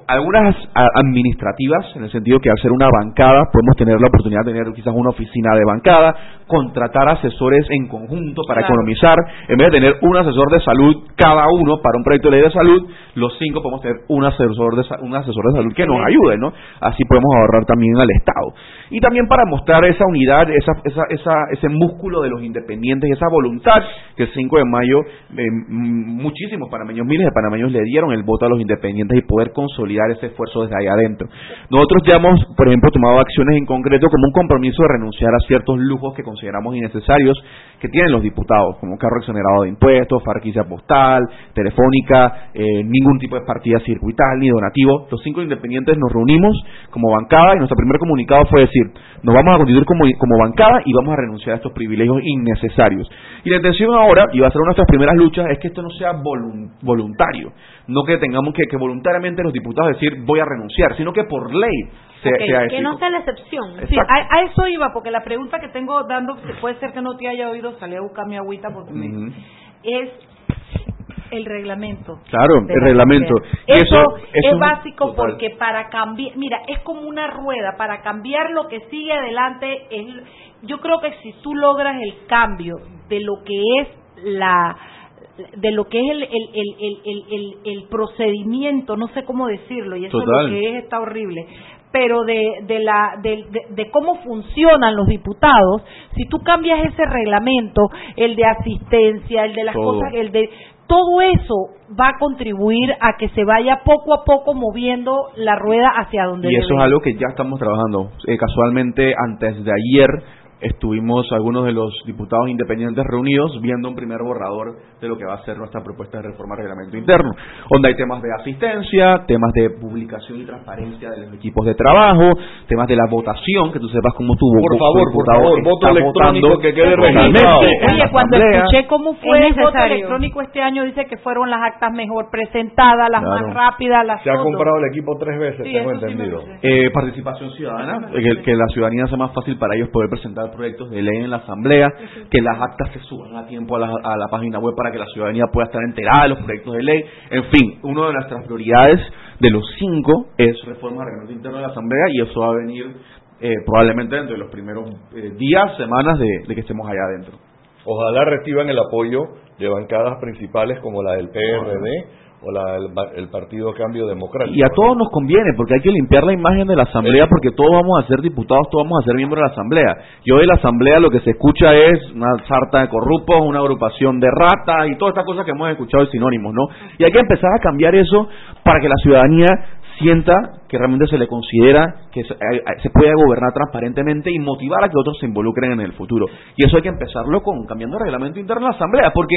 S4: algunas administrativas, en el sentido que al ser una bancada podemos tener la oportunidad de tener quizás una oficina de bancada, contratar asesores en conjunto para economizar, en vez de tener un asesor de salud cada uno para un proyecto de ley de salud, los cinco podemos tener un asesor de, un asesor de salud que nos ayude, ¿no? Así podemos ahorrar también al Estado. Y también para mostrar esa unidad, esa, esa, esa, ese músculo de los independientes, esa voluntad que el 5 de mayo eh, muchísimos panameños, miles de panameños le dieron el voto a los independientes y poder consolidar ese esfuerzo desde ahí adentro. Nosotros ya hemos, por ejemplo, tomado acciones en concreto como un compromiso de renunciar a ciertos lujos que consideramos innecesarios que tienen los diputados, como carro exonerado de impuestos, farquicia postal, telefónica, eh, ningún tipo de partida circuital ni donativo. Los cinco independientes nos reunimos como bancada y nuestro primer comunicado fue decir, nos vamos a constituir como, como bancada y vamos a renunciar a estos privilegios innecesarios. Y la intención ahora, y va a ser nuestras primeras luchas, es que esto no sea voluntario, no que tengamos que, que voluntariamente los diputados decir voy a renunciar, sino que por ley
S5: que no sea la excepción.
S1: Sí, a, eso iba, porque la pregunta que tengo dando, puede ser que no te haya oído, salí a buscar mi agüita porque es el reglamento.
S4: Claro, el reglamento.
S1: Eso, es básico porque para cambiar, mira, es como una rueda, para cambiar lo que sigue adelante, es, yo creo que si tú logras el cambio de lo que es la de lo que es el, el, el, el, procedimiento, no sé cómo decirlo, y eso es lo que es, está horrible, pero de, de, la, de, de, cómo funcionan los diputados, si tú cambias ese reglamento, el de asistencia, el de las cosas, el de todo eso va a contribuir a que se vaya poco a poco moviendo la rueda hacia donde
S4: y eso es algo que ya estamos trabajando eh, casualmente antes de ayer estuvimos algunos de los diputados independientes reunidos viendo un primer borrador de lo que va a ser nuestra propuesta de reforma del reglamento interno, donde hay temas de asistencia, temas de publicación y transparencia de los equipos de trabajo, temas de la votación, que tú sepas cómo tuvo.
S2: Por favor, por favor, voto electrónico que quede
S1: registrado. Oye, cuando escuché cómo fue el voto electrónico este año, dice que fueron las actas mejor presentadas, las más rápidas, las
S2: Se ha comprado el equipo tres veces, tengo entendido.
S4: eh, participación ciudadana, que, que la ciudadanía sea más fácil para ellos poder presentar proyectos de ley en la Asamblea, que las actas se suban a tiempo a la, página web para que la ciudadanía pueda estar enterada de los proyectos de ley. En fin, una de nuestras prioridades de los cinco es reforma del reglamento interno de la Asamblea y eso va a venir eh, probablemente dentro de los primeros eh, días, semanas de, que estemos allá adentro.
S2: Ojalá reciban el apoyo de bancadas principales como la del PRD o la, el, Partido Cambio Democrático.
S4: Y a todos nos conviene, porque hay que limpiar la imagen de la Asamblea, porque todos vamos a ser diputados, todos vamos a ser miembros de la Asamblea. Y hoy la Asamblea lo que se escucha es una sarta de corruptos, una agrupación de ratas y todas estas cosas que hemos escuchado de sinónimos, ¿no? Y hay que empezar a cambiar eso para que la ciudadanía sienta que realmente se le considera que se, eh, se, puede gobernar transparentemente y motivar a que otros se involucren en el futuro. Y eso hay que empezarlo con cambiando el reglamento interno de la Asamblea, porque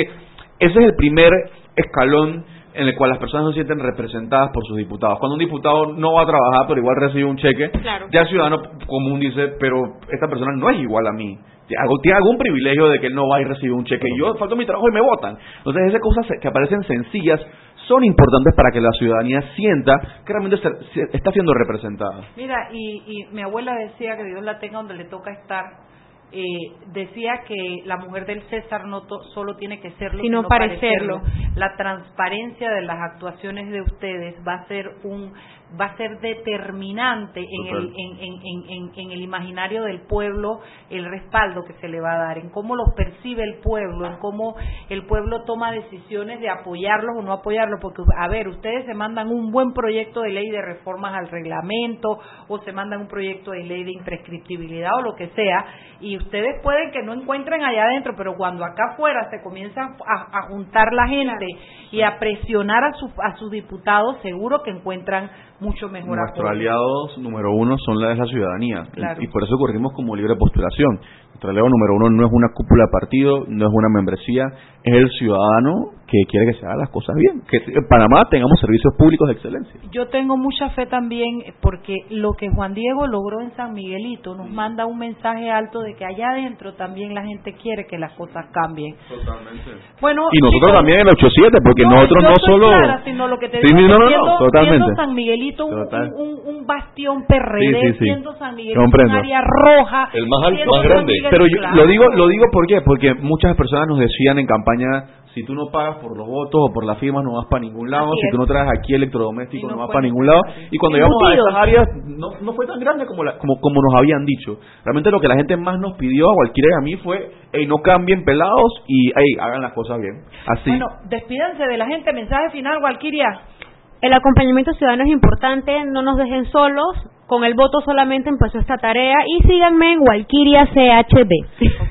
S4: ese es el primer escalón en el cual las personas no se sienten representadas por sus diputados. Cuando un diputado no va a trabajar, pero igual recibe un cheque, ya el ciudadano común dice, pero esta persona no es igual a mí. Tiene algún privilegio de que no va y recibe un cheque. Y yo falto mi trabajo y me votan. Entonces, esas cosas que aparecen sencillas son importantes para que la ciudadanía sienta que realmente está siendo representada.
S1: Mira, y, y mi abuela decía que Dios la tenga donde le toca estar eh, decía que la mujer del César no solo tiene que serlo,
S5: sino, parecerlo.
S1: La transparencia de las actuaciones de ustedes va a ser un va a ser determinante en el, en, el imaginario del pueblo el respaldo que se le va a dar, en cómo los percibe el pueblo, en cómo el pueblo toma decisiones de apoyarlos o no apoyarlos, porque a ver, ustedes se mandan un buen proyecto de ley de reformas al reglamento o se mandan un proyecto de ley de imprescriptibilidad o lo que sea, y ustedes pueden que no encuentren allá adentro, pero cuando acá afuera se comienzan a, juntar la gente y a presionar a, a sus diputados, seguro que encuentran mucho mejor
S4: Nuestros aliados número uno son la de la ciudadanía. Y por eso corrimos como libre postulación. Nuestro aliado número uno no es una cúpula de partido, no es una membresía, es el ciudadano que quiere que se hagan las cosas bien, que en Panamá tengamos servicios públicos de excelencia.
S1: Yo tengo mucha fe también porque lo que Juan Diego logró en San Miguelito nos manda un mensaje alto de que allá adentro también la gente quiere que las cosas cambien.
S4: Totalmente. Bueno, y nosotros también en el 87, porque nosotros no solo...
S1: sino lo que te digo, no, no, totalmente. San Miguelito un, un, un, bastión PRD, sí, siendo San Miguelito un área roja.
S2: El más alto, más grande.
S4: Pero yo lo digo, lo digo ¿por qué? Porque muchas personas nos decían en campaña si tú no pagas por los votos o por las firmas no vas para ningún lado, si tú no traes aquí electrodoméstico no, vas para ningún lado. Y cuando llegamos a esas áreas no, no fue tan grande como, como, como nos habían dicho. Realmente lo que la gente más nos pidió a cualquiera y a mí fue, hey, no cambien pelados y hey, hagan las cosas bien. Así.
S1: Bueno, despídense de la gente. Mensaje final, Walkiria.
S5: El acompañamiento ciudadano es importante, no nos dejen solos, con el voto solamente empezó esta tarea y síganme en Walkiria CHD.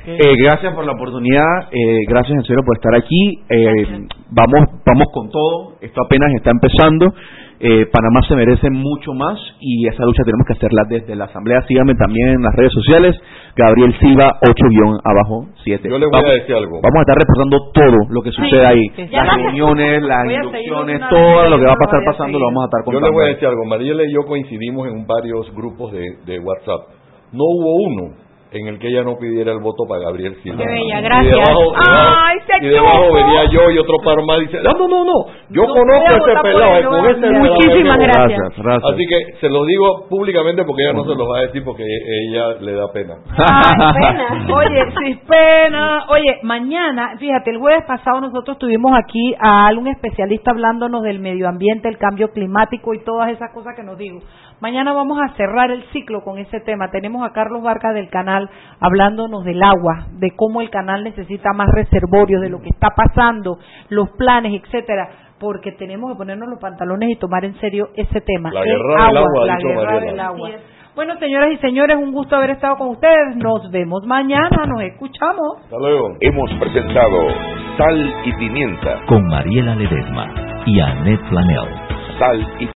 S4: Eh, gracias por la oportunidad, eh, gracias en serio por estar aquí. Eh, vamos, vamos con todo, esto apenas está empezando. Eh, Panamá se merece mucho más y esa lucha tenemos que hacerla desde la Asamblea. Síganme también en las redes sociales, Gabriel Silva 8-abajo 7.
S2: Yo le voy a decir algo.
S4: Vamos a estar reportando todo lo que sucede ahí. Las reuniones, las inducciones, todo lo que va a pasar pasando lo vamos a estar contando.
S2: Yo le voy a decir algo. Mariela y yo coincidimos en varios grupos de, de WhatsApp. No hubo uno en el que ella no pidiera el voto para Gabriel Silva.
S5: Qué bella, gracias. Y
S2: debajo, Ay, se y debajo venía yo y otro par más dice, no, no, no, no, yo conozco a ese pelado, con ese
S5: Muchísimas gracias.
S2: Así que se lo digo públicamente porque ella no se lo va a decir porque ella le da pena.
S1: Ay, pena. Oye, sí, pena. Oye, mañana, fíjate, el jueves pasado nosotros tuvimos aquí a algún especialista hablándonos del medio ambiente, el cambio climático y todas esas cosas que nos digo. Mañana vamos a cerrar el ciclo con ese tema. Tenemos a Carlos Barca del canal hablándonos del agua, de cómo el canal necesita más reservorios, de lo que está pasando, los planes, etcétera, porque tenemos que ponernos los pantalones y tomar en serio ese tema.
S2: La guerra del agua,
S1: la guerra del agua. Bueno, señoras y señores, un gusto haber estado con ustedes. Nos vemos mañana, nos escuchamos.
S2: Hasta luego.
S7: Hemos presentado Sal y Pimienta
S6: con Mariela Ledesma y Annette Flanell.
S7: Sal y